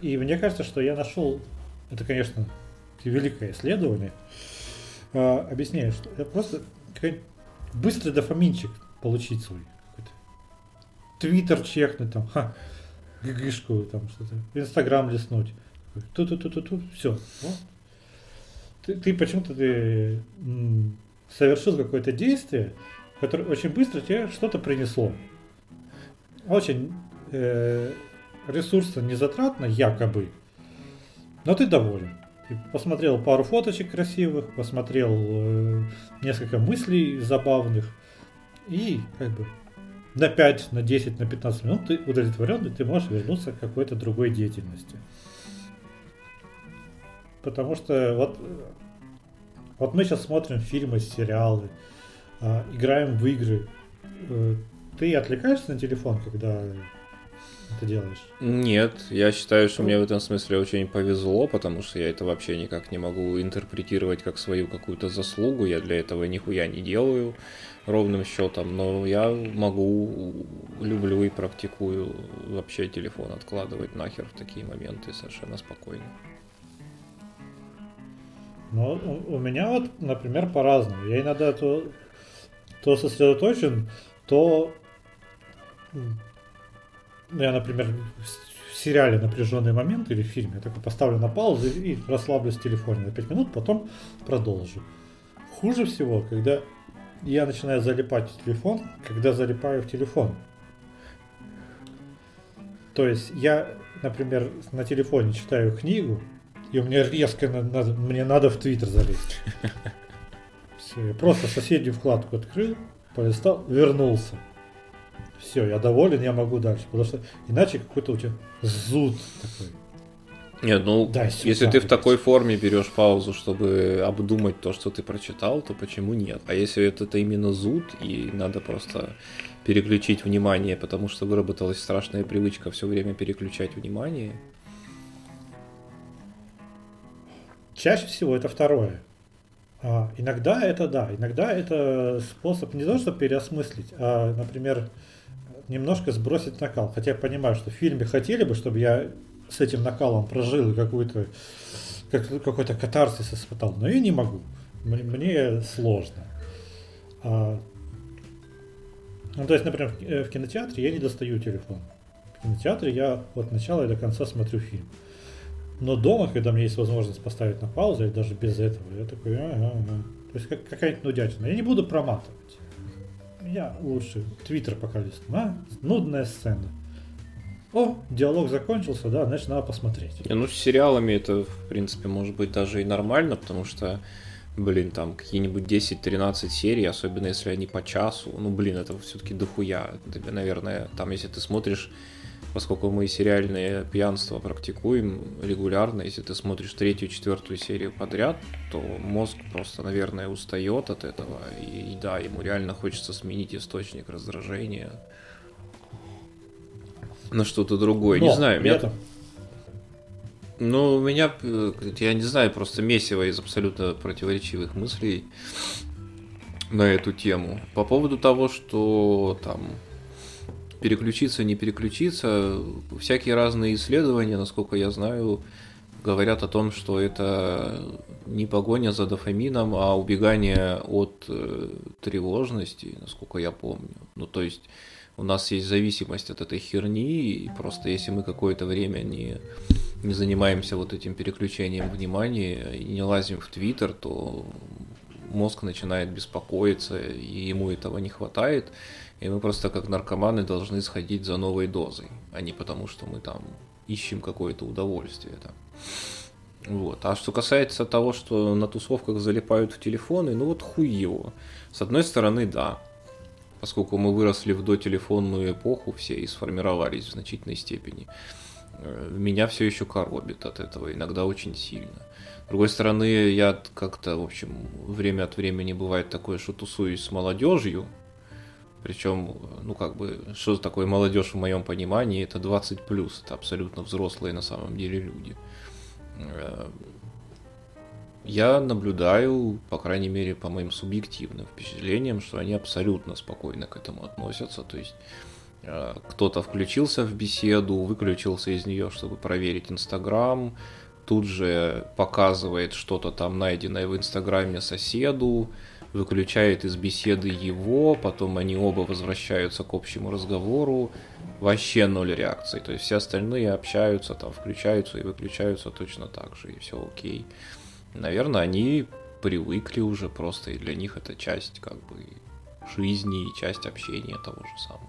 И мне кажется, что я нашел, это, конечно, великое исследование, э, объясняю, что это просто быстрый дофаминчик получить свой. Твиттер чекнуть там, ха, гигишку там что-то, Инстаграм листнуть. Ту-ту-ту-ту-ту, все. Ты, ты почему-то ты совершил какое-то действие, которое очень быстро тебе что-то принесло. Очень э, ресурсно, незатратно, якобы. Но ты доволен. Посмотрел пару фоточек красивых, посмотрел э, несколько мыслей забавных. И как бы на 5, на 10, на 15 минут ты удовлетворен, и ты можешь вернуться к какой-то другой деятельности. Потому что вот, вот мы сейчас смотрим фильмы, сериалы, э, играем в игры. Э, ты отвлекаешься на телефон, когда это делаешь? Нет, я считаю, что мне в этом смысле очень повезло, потому что я это вообще никак не могу интерпретировать как свою какую-то заслугу. Я для этого нихуя не делаю ровным счетом, но я могу, люблю и практикую вообще телефон откладывать нахер в такие моменты совершенно спокойно. Ну, у, у меня вот, например, по-разному. Я иногда то, то сосредоточен, то я, например, в сериале напряженный момент или в фильме, я такой поставлю на паузу и расслаблюсь в телефоне на 5 минут, потом продолжу. Хуже всего, когда я начинаю залипать в телефон, когда залипаю в телефон. То есть я, например, на телефоне читаю книгу, и у меня резко надо, мне надо в Твиттер залезть. Все, я просто соседнюю вкладку открыл, полистал, вернулся. Все, я доволен, я могу дальше. Потому что иначе какой-то у тебя зуд такой. Нет, ну, Дай сюда, если ты в такой форме берешь паузу, чтобы обдумать то, что ты прочитал, то почему нет? А если это, это именно зуд, и надо просто переключить внимание, потому что выработалась страшная привычка все время переключать внимание. Чаще всего это второе. А, иногда это да, иногда это способ не то, чтобы переосмыслить, а, например, немножко сбросить накал. Хотя я понимаю, что в фильме хотели бы, чтобы я с этим накалом прожил и какой-то как, какой-то катарсис испытал, но я не могу. Мне, мне сложно. А, ну, то есть, например, в э, кинотеатре я не достаю телефон. В кинотеатре я от начала и до конца смотрю фильм. Но дома, когда меня есть возможность поставить на паузу, или даже без этого, я такой, ага, ага. То есть как, какая-нибудь нудятина. Я не буду проматывать. Я лучше Твиттер пока листну. А? Нудная сцена. О, диалог закончился, да, значит, надо посмотреть. Не, ну, с сериалами это, в принципе, может быть даже и нормально, потому что, блин, там какие-нибудь 10-13 серий, особенно если они по часу, ну, блин, это все-таки дохуя. Тебе, наверное, там, если ты смотришь поскольку мы сериальное пьянство практикуем регулярно, если ты смотришь третью, четвертую серию подряд, то мозг просто, наверное, устает от этого, и, и да, ему реально хочется сменить источник раздражения на что-то другое. Но, не знаю, меня... Ну, у меня, э, я не знаю, просто месиво из абсолютно противоречивых мыслей на эту тему. По поводу того, что там переключиться, не переключиться. Всякие разные исследования, насколько я знаю, говорят о том, что это не погоня за дофамином, а убегание от э, тревожности, насколько я помню. Ну, то есть у нас есть зависимость от этой херни, и просто если мы какое-то время не, не занимаемся вот этим переключением внимания и не лазим в Твиттер, то мозг начинает беспокоиться, и ему этого не хватает. И мы просто как наркоманы должны сходить за новой дозой, а не потому, что мы там ищем какое-то удовольствие. Там. Вот. А что касается того, что на тусовках залипают в телефоны, ну вот хуй его. С одной стороны, да. Поскольку мы выросли в дотелефонную эпоху все и сформировались в значительной степени. Э, меня все еще коробит от этого, иногда очень сильно. С другой стороны, я как-то, в общем, время от времени бывает такое, что тусуюсь с молодежью, причем, ну как бы, что такое молодежь в моем понимании, это 20 плюс, это абсолютно взрослые на самом деле люди. Э, я наблюдаю, по крайней мере, по моим субъективным впечатлениям, что они абсолютно спокойно к этому относятся. То есть э, кто-то включился в беседу, выключился из нее, чтобы проверить Инстаграм, тут же показывает что-то там найденное в Инстаграме соседу, выключает из беседы его, потом они оба возвращаются к общему разговору, вообще ноль реакций. То есть все остальные общаются, там включаются и выключаются точно так же, и все окей. Наверное, они привыкли уже просто, и для них это часть как бы жизни и часть общения того же самого.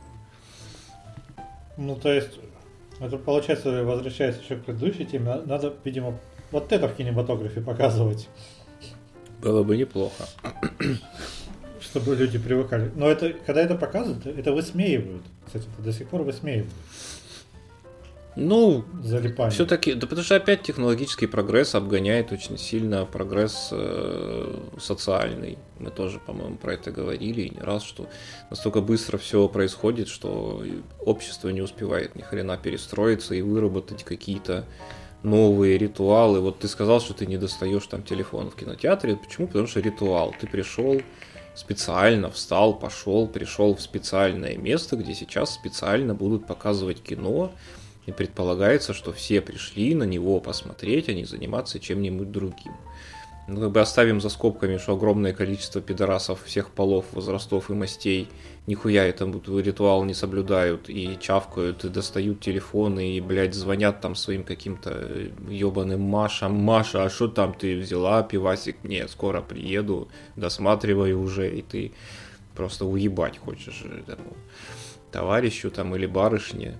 Ну, то есть, это получается, возвращаясь еще к предыдущей теме, надо, видимо, вот это в кинематографе показывать. Было бы неплохо. Чтобы люди привыкали. Но это, когда это показывают, это высмеивают. Кстати, это до сих пор высмеивают. Ну, залипание. Все-таки, да потому что опять технологический прогресс обгоняет очень сильно прогресс э, социальный. Мы тоже, по-моему, про это говорили и не раз, что настолько быстро все происходит, что общество не успевает ни хрена перестроиться и выработать какие-то новые ритуалы. Вот ты сказал, что ты не достаешь там телефон в кинотеатре. Почему? Потому что ритуал. Ты пришел специально, встал, пошел, пришел в специальное место, где сейчас специально будут показывать кино. И предполагается, что все пришли на него посмотреть, а не заниматься чем-нибудь другим. Ну, как бы оставим за скобками, что огромное количество пидорасов всех полов, возрастов и мастей нихуя этот ритуал не соблюдают и чавкают, и достают телефоны, и, блядь, звонят там своим каким-то ебаным Машам. Маша, а что там ты взяла пивасик? Не, скоро приеду, досматриваю уже, и ты просто уебать хочешь этому товарищу там или барышне.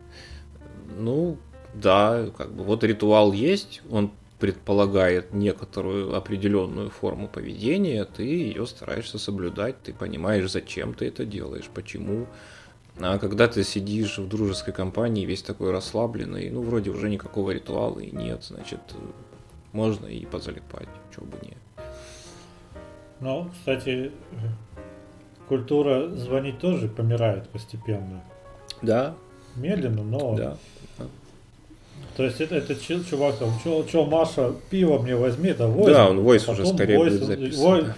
Ну, да, как бы вот ритуал есть, он предполагает некоторую определенную форму поведения, ты ее стараешься соблюдать, ты понимаешь, зачем ты это делаешь, почему. А когда ты сидишь в дружеской компании, весь такой расслабленный, ну, вроде уже никакого ритуала и нет, значит, можно и позалипать, чего бы не. Ну, кстати, культура звонить тоже помирает постепенно. Да. Медленно, но да. То есть это, это чувак там, что, Маша, пиво мне возьми, это войс. Да, он войс уже скорее voice, будет записан.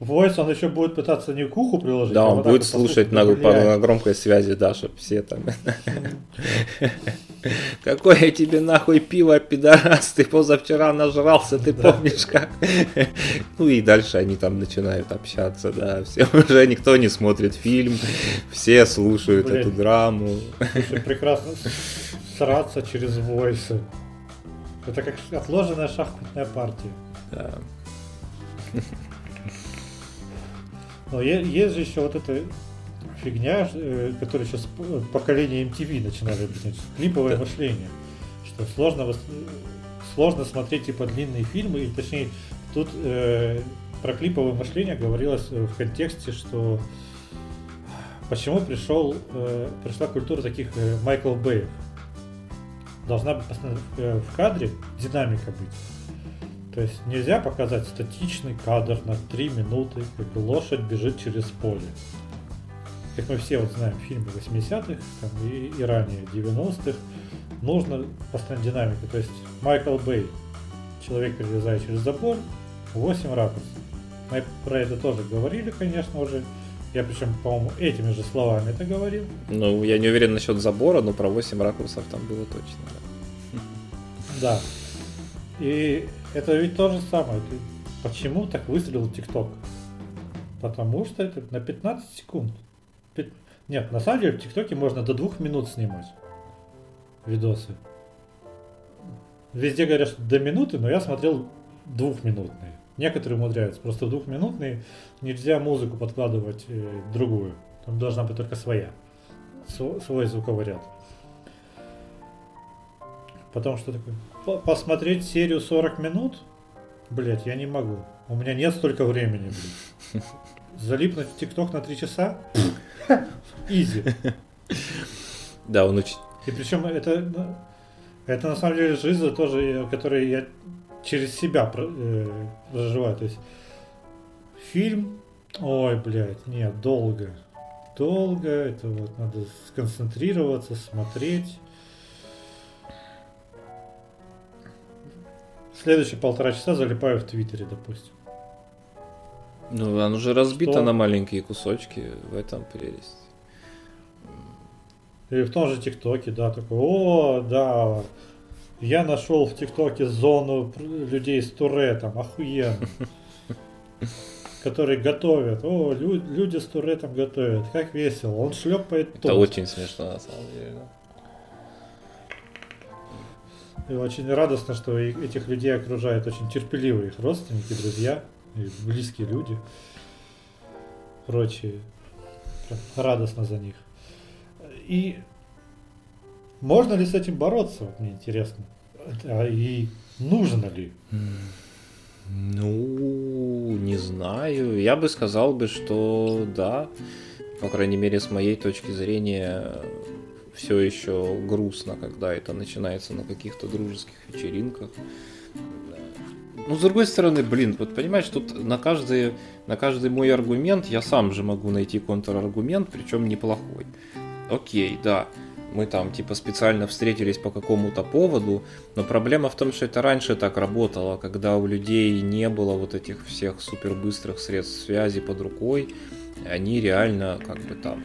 Войс, он еще будет пытаться не к уху приложить, Да, а он вот будет слушать на, на громкой связи, да, чтобы все там... Какое тебе нахуй пиво, пидорас, ты позавчера нажрался, ты помнишь как? Ну и дальше они там начинают общаться, да, все уже никто не смотрит фильм, все слушают эту драму. Прекрасно сраться через войсы. Это как отложенная шахматная партия. Да. Но есть же еще вот эта фигня, э, которая сейчас поколение MTV начинали объяснять, клиповое да. мышление. Что сложно, сложно смотреть типа длинные фильмы, и точнее, тут э, про клиповое мышление говорилось в контексте, что почему пришел, э, пришла культура таких э, Майкл Бэев должна быть э, в кадре динамика быть. То есть нельзя показать статичный кадр на 3 минуты, как лошадь бежит через поле. Как мы все вот знаем фильмы 80-х там, и, и ранее 90-х, нужно постоянно динамика. То есть Майкл Бэй, человек перелезает через забор, 8 ракурсов. Мы про это тоже говорили, конечно, уже. Я причем, по-моему, этими же словами это говорил. Ну, я не уверен насчет забора, но про 8 ракурсов там было точно. Да. да. И это ведь то же самое. Ты почему так выстрелил ТикТок? Потому что это на 15 секунд. Нет, на самом деле в ТикТоке можно до двух минут снимать видосы. Везде говорят, что до минуты, но я смотрел двухминутные. Некоторые умудряются. Просто в двухминутные нельзя музыку подкладывать э, другую. Там должна быть только своя. Свой звуковой ряд. Потом что такое? Посмотреть серию 40 минут? Блять, я не могу. У меня нет столько времени, блин. Залипнуть в ТикТок на 3 часа? Изи. Да, он очень... И причем это, ну, это на самом деле жизнь тоже, которую я через себя э, проживаю. То есть фильм, ой, блядь, нет, долго. Долго, это вот надо сконцентрироваться, смотреть. следующие полтора часа залипаю в Твиттере, допустим. Ну, оно уже разбито что? на маленькие кусочки, в этом прелесть. И в том же ТикТоке, да, такой, о, да, я нашел в ТикТоке зону людей с Туретом, охуенно. Которые готовят. О, люди с Туретом готовят. Как весело. Он шлепает тост. Это очень смешно, на самом деле. И очень радостно, что этих людей окружают очень терпеливые их родственники, друзья, и близкие люди, прочие. Радостно за них. И можно ли с этим бороться, вот мне интересно. А и нужно ли? Ну, не знаю. Я бы сказал бы, что да. По крайней мере, с моей точки зрения, все еще грустно, когда это начинается на каких-то дружеских вечеринках. Ну, с другой стороны, блин, вот понимаешь, тут на каждый, на каждый мой аргумент я сам же могу найти контраргумент, причем неплохой. Окей, да, мы там типа специально встретились по какому-то поводу, но проблема в том, что это раньше так работало, когда у людей не было вот этих всех супербыстрых средств связи под рукой, они реально как бы там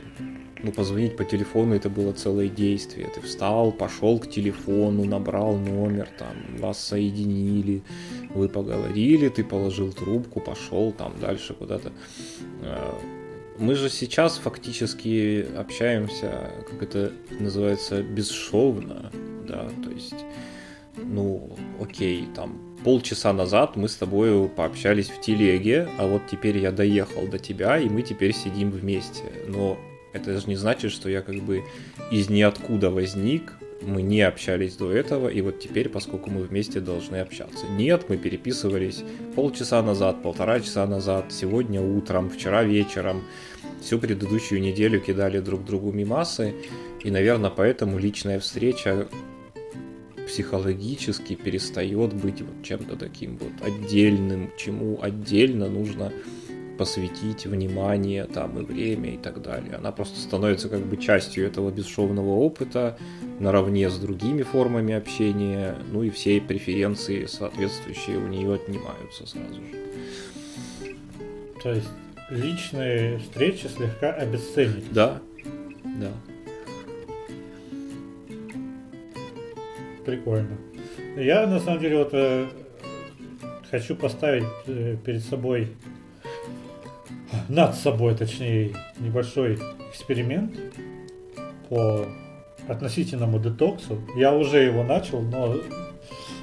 ну, позвонить по телефону это было целое действие. Ты встал, пошел к телефону, набрал номер, там, вас соединили, вы поговорили, ты положил трубку, пошел там дальше куда-то. Мы же сейчас фактически общаемся, как это называется, бесшовно, да, то есть, ну, окей, там, полчаса назад мы с тобой пообщались в телеге, а вот теперь я доехал до тебя, и мы теперь сидим вместе. Но это же не значит, что я как бы из ниоткуда возник, мы не общались до этого, и вот теперь, поскольку мы вместе должны общаться. Нет, мы переписывались полчаса назад, полтора часа назад, сегодня утром, вчера вечером, всю предыдущую неделю кидали друг другу мимасы, и, наверное, поэтому личная встреча психологически перестает быть вот чем-то таким вот отдельным, чему отдельно нужно посвятить внимание там и время и так далее. Она просто становится как бы частью этого бесшовного опыта наравне с другими формами общения, ну и все преференции соответствующие у нее отнимаются сразу же. То есть личные встречи слегка обесценить. Да, да. Прикольно. Я на самом деле вот э, хочу поставить э, перед собой над собой, точнее, небольшой эксперимент по относительному детоксу. Я уже его начал, но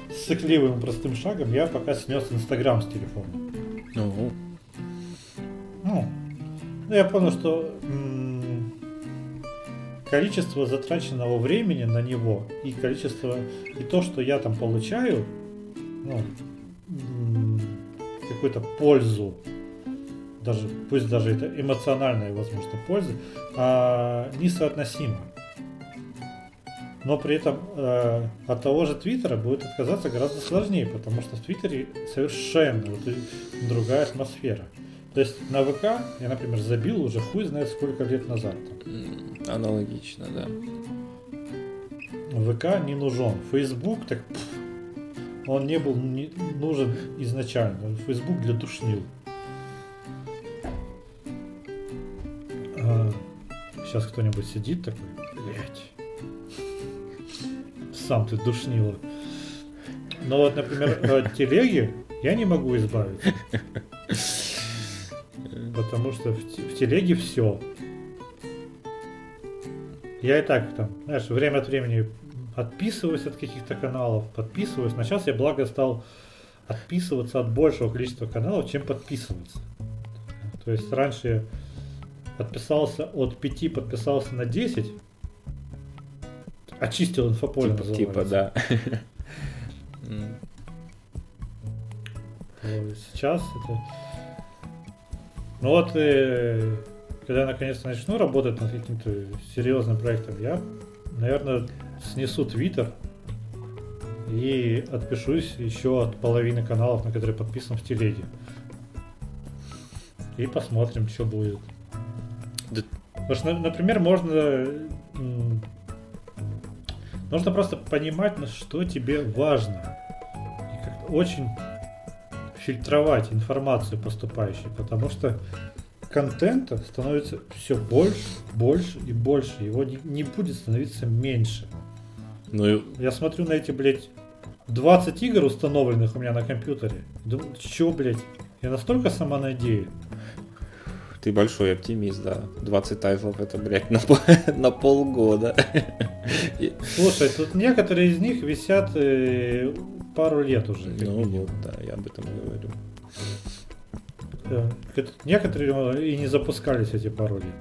с сыкливым простым шагом я пока снес Инстаграм с телефона. Угу. Ну, я понял, что м- количество затраченного времени на него и количество и то, что я там получаю, ну, м- какую-то пользу даже, пусть даже это эмоциональная, возможно, польза, а, несоотносимо. Но при этом э, от того же Твиттера будет отказаться гораздо сложнее, потому что в Твиттере совершенно вот, другая атмосфера. То есть на ВК я, например, забил уже хуй знает сколько лет назад. Аналогично, да. ВК не нужен. Facebook так пфф, он не был не, нужен изначально. Facebook для душнил. А, сейчас кто-нибудь сидит такой, блять. Сам ты душнила. Но вот, например, от телеги я не могу избавиться. Потому что в, в телеге все. Я и так там, знаешь, время от времени отписываюсь от каких-то каналов, подписываюсь. Но сейчас я, благо, стал отписываться от большего количества каналов, чем подписываться. То есть раньше я подписался от 5, подписался на 10. Очистил инфополе типа, типа да. Сейчас это... Ну вот, э, когда я наконец-то начну работать над каким-то серьезным проектом, я, наверное, снесу Твиттер и отпишусь еще от половины каналов, на которые подписан в телеге. И посмотрим, что будет. Да. Потому что, например, можно нужно просто понимать, что тебе важно. очень фильтровать информацию поступающую, потому что контента становится все больше, больше и больше. Его не, не будет становиться меньше. Ну, Я смотрю на эти, блядь, 20 игр установленных у меня на компьютере. Думаю, чё, блядь? Я настолько самонадеян. Ты большой оптимист, да. 20 тайтлов это, блядь, на, на полгода. Слушай, тут некоторые из них висят э, пару лет уже. Ну вот, да, я об этом говорю. Да. Некоторые и не запускались эти пару лет.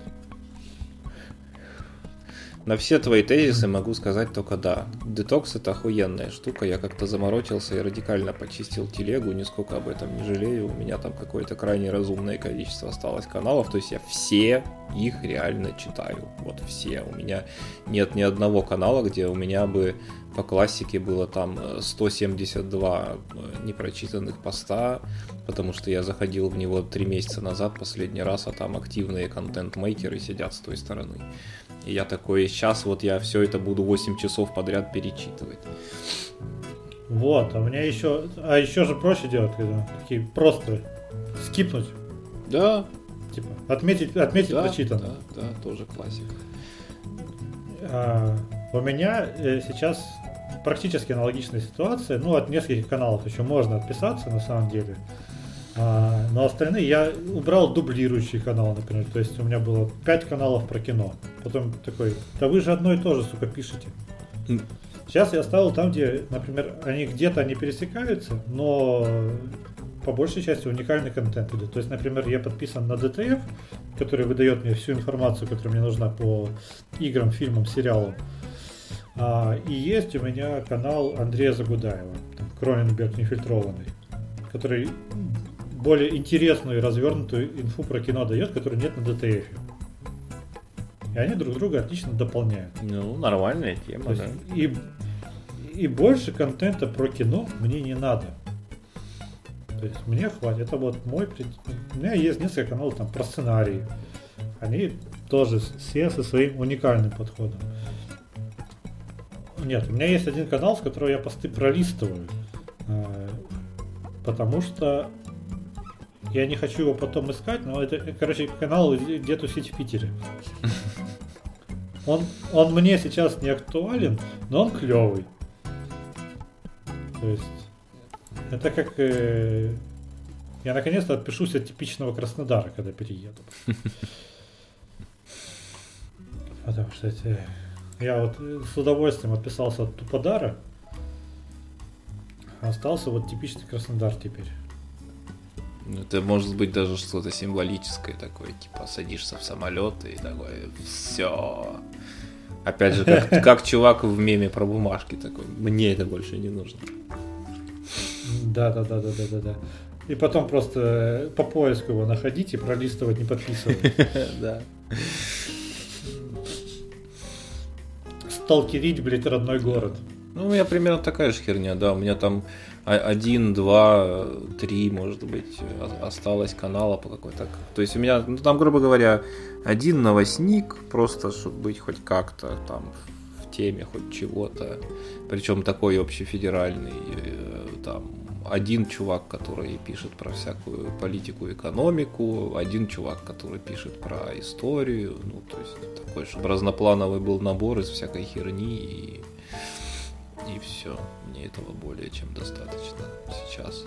На все твои тезисы могу сказать только да. Детокс это охуенная штука. Я как-то заморочился и радикально почистил телегу. Нисколько об этом не жалею. У меня там какое-то крайне разумное количество осталось каналов. То есть я все их реально читаю. Вот все. У меня нет ни одного канала, где у меня бы по классике было там 172 э, э, непрочитанных поста, потому что я заходил в него три месяца назад последний раз, а там активные контент-мейкеры сидят с той стороны. И я такой, сейчас вот я все это буду 8 часов подряд перечитывать. Вот, а у меня еще, а еще же проще делать, когда такие просто скипнуть. Да. Типа, отметить, отметить да, прочитанное. Да, да, тоже классика. А, у меня э, сейчас практически аналогичная ситуация. Ну, от нескольких каналов еще можно отписаться, на самом деле. А, но остальные я убрал дублирующий канал, например. То есть у меня было 5 каналов про кино. Потом такой, да вы же одно и то же, сука, пишете. Сейчас я оставил там, где, например, они где-то они пересекаются, но по большей части уникальный контент идет. То есть, например, я подписан на DTF, который выдает мне всю информацию, которая мне нужна по играм, фильмам, сериалам. А, и есть у меня канал Андрея Загудаева, Кроненберг нефильтрованный, который более интересную и развернутую инфу про кино дает, которой нет на DTF. И они друг друга отлично дополняют. Ну, нормальная тема, да. И, и больше контента про кино мне не надо. То есть мне хватит. Это вот мой... У меня есть несколько каналов там про сценарий. Они тоже все со своим уникальным подходом. Нет, у меня есть один канал, с которого я посты пролистываю. Э, потому что я не хочу его потом искать, но это, короче, канал где тусить в Питере. Он, он мне сейчас не актуален, но он клевый. То есть, это как... Э, я наконец-то отпишусь от типичного Краснодара, когда перееду. Потому что эти... Я вот с удовольствием отписался от Туподара. Остался вот типичный Краснодар теперь. Это может быть даже что-то символическое такое, типа садишься в самолет и такое, все. Опять же, как, как чувак в меме про бумажки такой, мне это больше не нужно. Да, да, да, да, да, да, да. И потом просто по поиску его находить и пролистывать, не подписывать. Да. Сталкерить, блядь, родной город. Ну, у меня примерно такая же херня, да. У меня там один, два, три, может быть, осталось канала по какой-то. То есть у меня, ну, там, грубо говоря, один новостник, просто чтобы быть хоть как-то там в теме хоть чего-то. Причем такой общефедеральный, э, там, один чувак, который пишет про всякую политику, экономику, один чувак, который пишет про историю, ну, то есть такой, чтобы разноплановый был набор из всякой херни и и все. Мне этого более чем достаточно сейчас.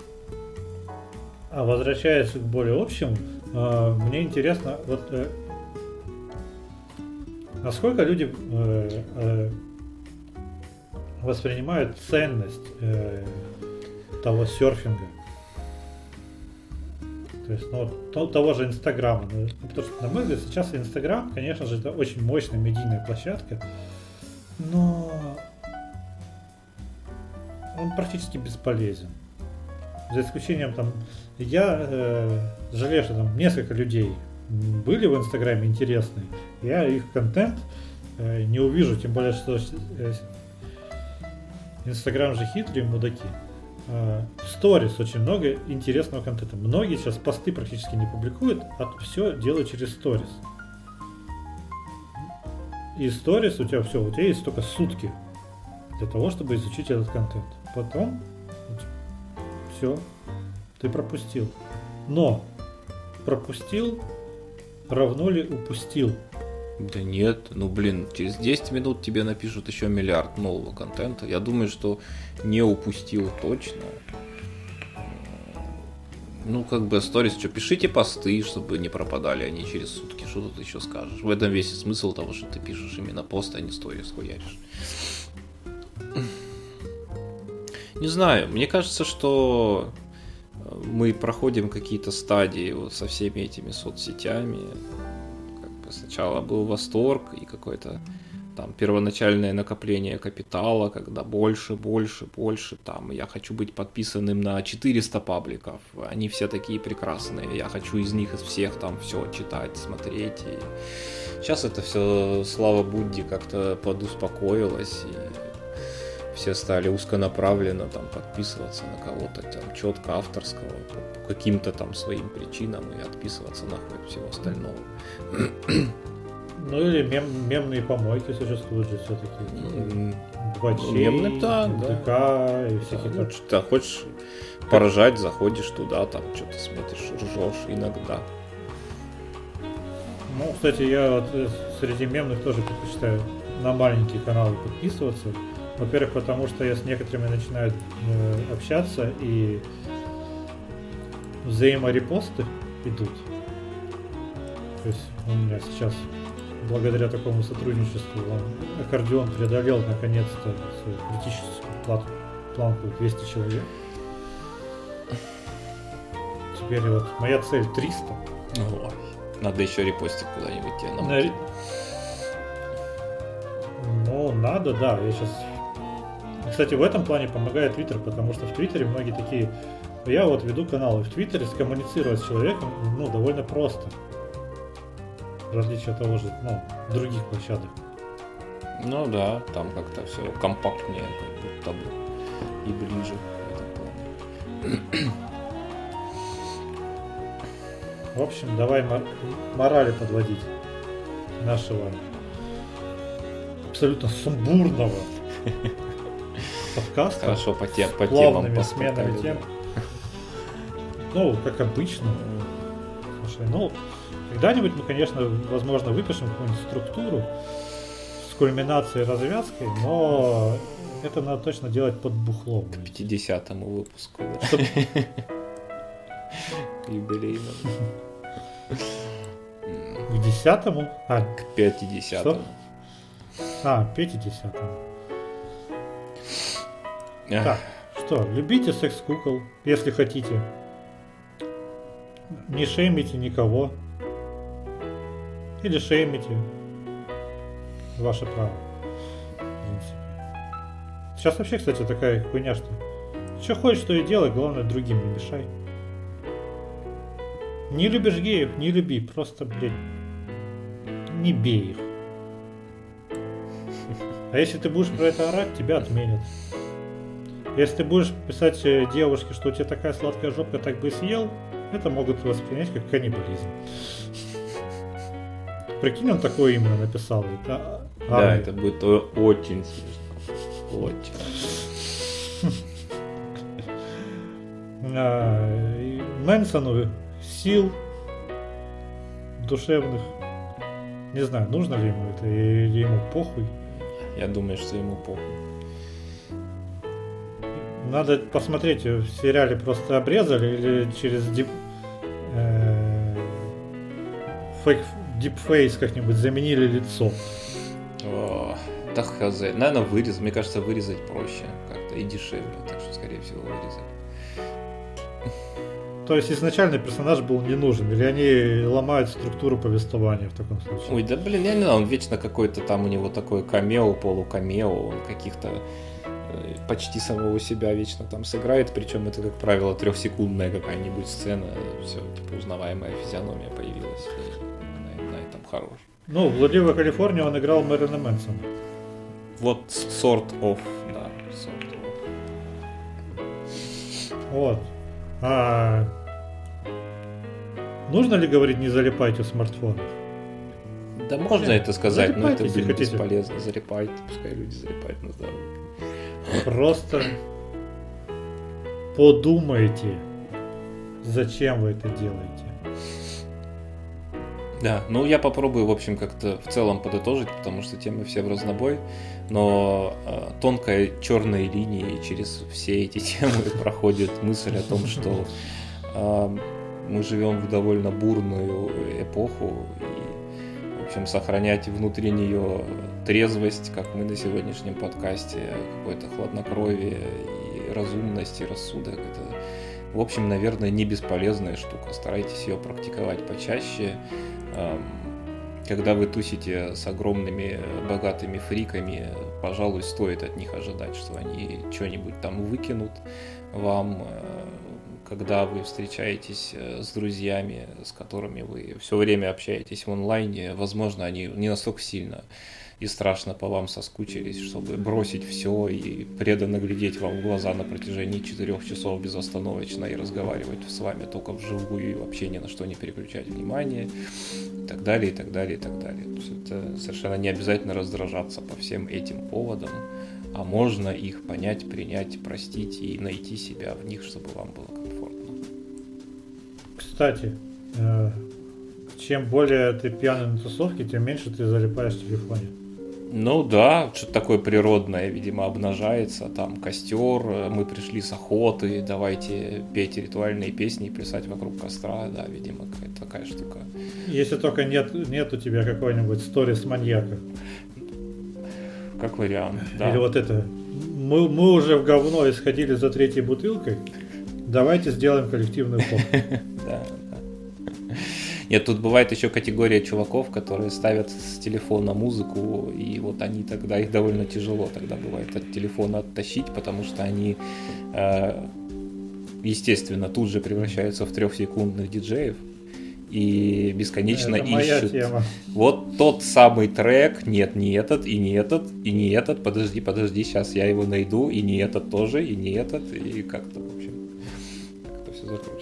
А возвращаясь к более общему, э, мне интересно, вот э, насколько люди э, воспринимают ценность того серфинга. То есть, ну, того же Инстаграма. Ну, потому что, на мой взгляд, сейчас Инстаграм, конечно же, это очень мощная медийная площадка, но он практически бесполезен. За исключением там, я э, жалею, что там несколько людей были в Инстаграме интересные. Я их контент э, не увижу, тем более, что э, Инстаграм же хитрые мудаки. Э, сторис очень много интересного контента. Многие сейчас посты практически не публикуют, а все делают через сторис. И сторис у тебя все, у тебя есть только сутки для того, чтобы изучить этот контент. Потом Все, ты пропустил. Но пропустил равно ли упустил? Да нет, ну блин, через 10 минут тебе напишут еще миллиард нового контента. Я думаю, что не упустил точно. Ну, как бы сторис, что, пишите посты, чтобы не пропадали они через сутки. Что тут еще скажешь? В этом весь смысл того, что ты пишешь именно пост, а не сторис хуяришь. Не знаю, мне кажется, что мы проходим какие-то стадии вот со всеми этими соцсетями. Как бы сначала был восторг и какой-то там первоначальное накопление капитала, когда больше, больше, больше, там, я хочу быть подписанным на 400 пабликов, они все такие прекрасные, я хочу из них, из всех там все читать, смотреть, и сейчас это все, слава Будде, как-то подуспокоилось, и все стали узконаправленно там подписываться на кого-то там четко авторского по, по каким-то там своим причинам и отписываться нахуй от всего остального. Ну или мем, мемные помойки существуют же все-таки. М, Два Ну, мемные, да, да. и всякие Ну, так. что, хочешь поражать, заходишь туда, там что-то смотришь, ржешь иногда. Ну, кстати, я вот э, среди мемных тоже предпочитаю на маленькие каналы подписываться. Во-первых, потому что я с некоторыми начинаю э, общаться и взаиморепосты идут. То есть у меня сейчас, благодаря такому сотрудничеству, он, аккордеон преодолел наконец-то свою критическую плату, планку 200 человек. Теперь вот моя цель 300. Ой, Надо еще репостик куда-нибудь тебе На- намутить. Ну, надо, да. Я сейчас... Кстати, в этом плане помогает Твиттер, потому что в Твиттере многие такие... Я вот веду канал, и в Твиттере скоммуницировать с человеком, ну, довольно просто. В отличие от того же, ну, других площадок. Ну да, там как-то все компактнее, как будто бы и ближе в этом плане. В общем, давай мо- морали подводить нашего абсолютно сумбурного подкастов. Хорошо, по, тем, по темам. По сменами тем. Ну, как обычно. Э, слушай, ну, когда-нибудь мы, конечно, возможно, выпишем какую-нибудь структуру с кульминацией развязкой, но это надо точно делать под бухлом. К 50-му выпуску. Юбилейному. К 10-му? А, к 50-му. А, 50-му. Так, что, любите секс-кукол, если хотите. Не шеймите никого. Или шеймите. Ваше право. Сейчас вообще, кстати, такая хуйня, что что хочешь, что и делай, главное другим не мешай. Не любишь геев, не люби, просто, блядь, не бей их. А если ты будешь про это орать, тебя отменят. Если ты будешь писать э, девушке, что у тебя такая сладкая жопа, так бы и съел, это могут воспринять как каннибализм. Прикинь, он такое именно написал. Это Да, Арни. это будет очень смешно. Очень. А, Мэнсону сил душевных. Не знаю, нужно ли ему это, или ему похуй. Я думаю, что ему похуй. Надо посмотреть, э, в сериале просто обрезали или через дип, э, фейк, дипфейс как-нибудь заменили лицо. О, да хз. Наверное, вырез. Мне кажется, вырезать проще как-то и дешевле. Так что, скорее всего, вырезать. То есть изначально персонаж был не нужен, или они ломают структуру повествования в таком случае. Ой, да блин, я не знаю, он вечно какой-то там у него такой камео, полукамео, он каких-то почти самого себя вечно там сыграет, причем это, как правило, трехсекундная какая-нибудь сцена, все, типа, узнаваемая физиономия появилась, и на, на этом хорош. Ну, в Блудливой Калифорнии он играл Мэрина Мэнсона. Вот sort of, да, sort of. Вот. А нужно ли говорить не залипайте в смартфонах? Да можно Нет, это сказать, но это, хотите. бесполезно. Залипайте, пускай люди залипают на здоровье. Просто подумайте, зачем вы это делаете. Да, ну я попробую, в общем, как-то в целом подытожить, потому что темы все в разнобой, но э, тонкой черной линией через все эти темы проходит мысль о том, что э, мы живем в довольно бурную эпоху, общем, сохранять внутри нее трезвость, как мы на сегодняшнем подкасте, какое-то хладнокровие и разумность, и рассудок, это в общем, наверное, не бесполезная штука. Старайтесь ее практиковать почаще. Когда вы тусите с огромными богатыми фриками, пожалуй, стоит от них ожидать, что они что-нибудь там выкинут вам. Когда вы встречаетесь э, с друзьями, с которыми вы все время общаетесь в онлайне, возможно, они не настолько сильно и страшно по вам соскучились, чтобы бросить все и преданно глядеть вам в глаза на протяжении четырех часов безостановочно и разговаривать с вами только вживую и вообще ни на что не переключать внимание и так далее, и так далее, и так далее. То есть это совершенно не обязательно раздражаться по всем этим поводам, а можно их понять, принять, простить и найти себя в них, чтобы вам было комфортно. Кстати, э, чем более ты пьяный на тусовке, тем меньше ты залипаешь в телефоне. Ну да, что-то такое природное, видимо, обнажается. Там костер, мы пришли с охоты, давайте петь ритуальные песни и плясать вокруг костра. Да, видимо, какая-то такая штука. Если только нет, нет у тебя какой-нибудь сторис маньяка. Как вариант, да. Или вот это. Мы, мы уже в говно исходили за третьей бутылкой. Давайте сделаем коллективную фото. Да, нет, тут бывает еще категория чуваков, которые ставят с телефона музыку, и вот они тогда, их довольно тяжело тогда бывает от телефона оттащить, потому что они, э, естественно, тут же превращаются в трехсекундных диджеев, и бесконечно Это ищут. Тема. Вот тот самый трек, нет, не этот, и не этот, и не этот, подожди, подожди, сейчас я его найду, и не этот тоже, и не этот, и как-то, в общем, как-то все закручивается.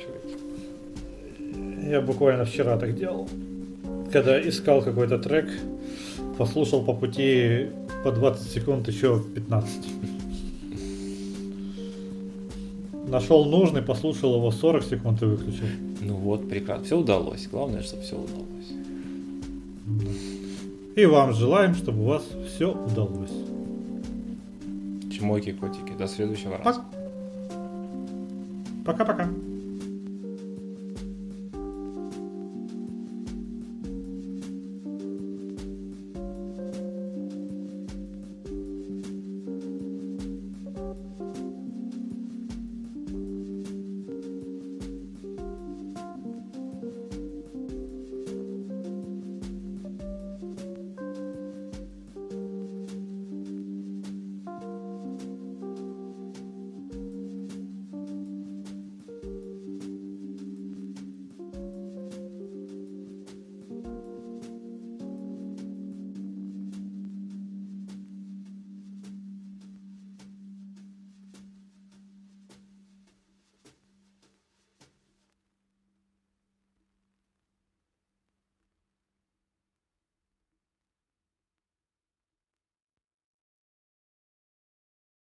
Я буквально вчера так делал. Когда искал какой-то трек, послушал по пути по 20 секунд еще 15. Нашел нужный, послушал его 40 секунд и выключил. Ну вот, прекрасно. Все удалось. Главное, чтобы все удалось. И вам желаем, чтобы у вас все удалось. Чмоки, котики. До следующего раза. Пока-пока.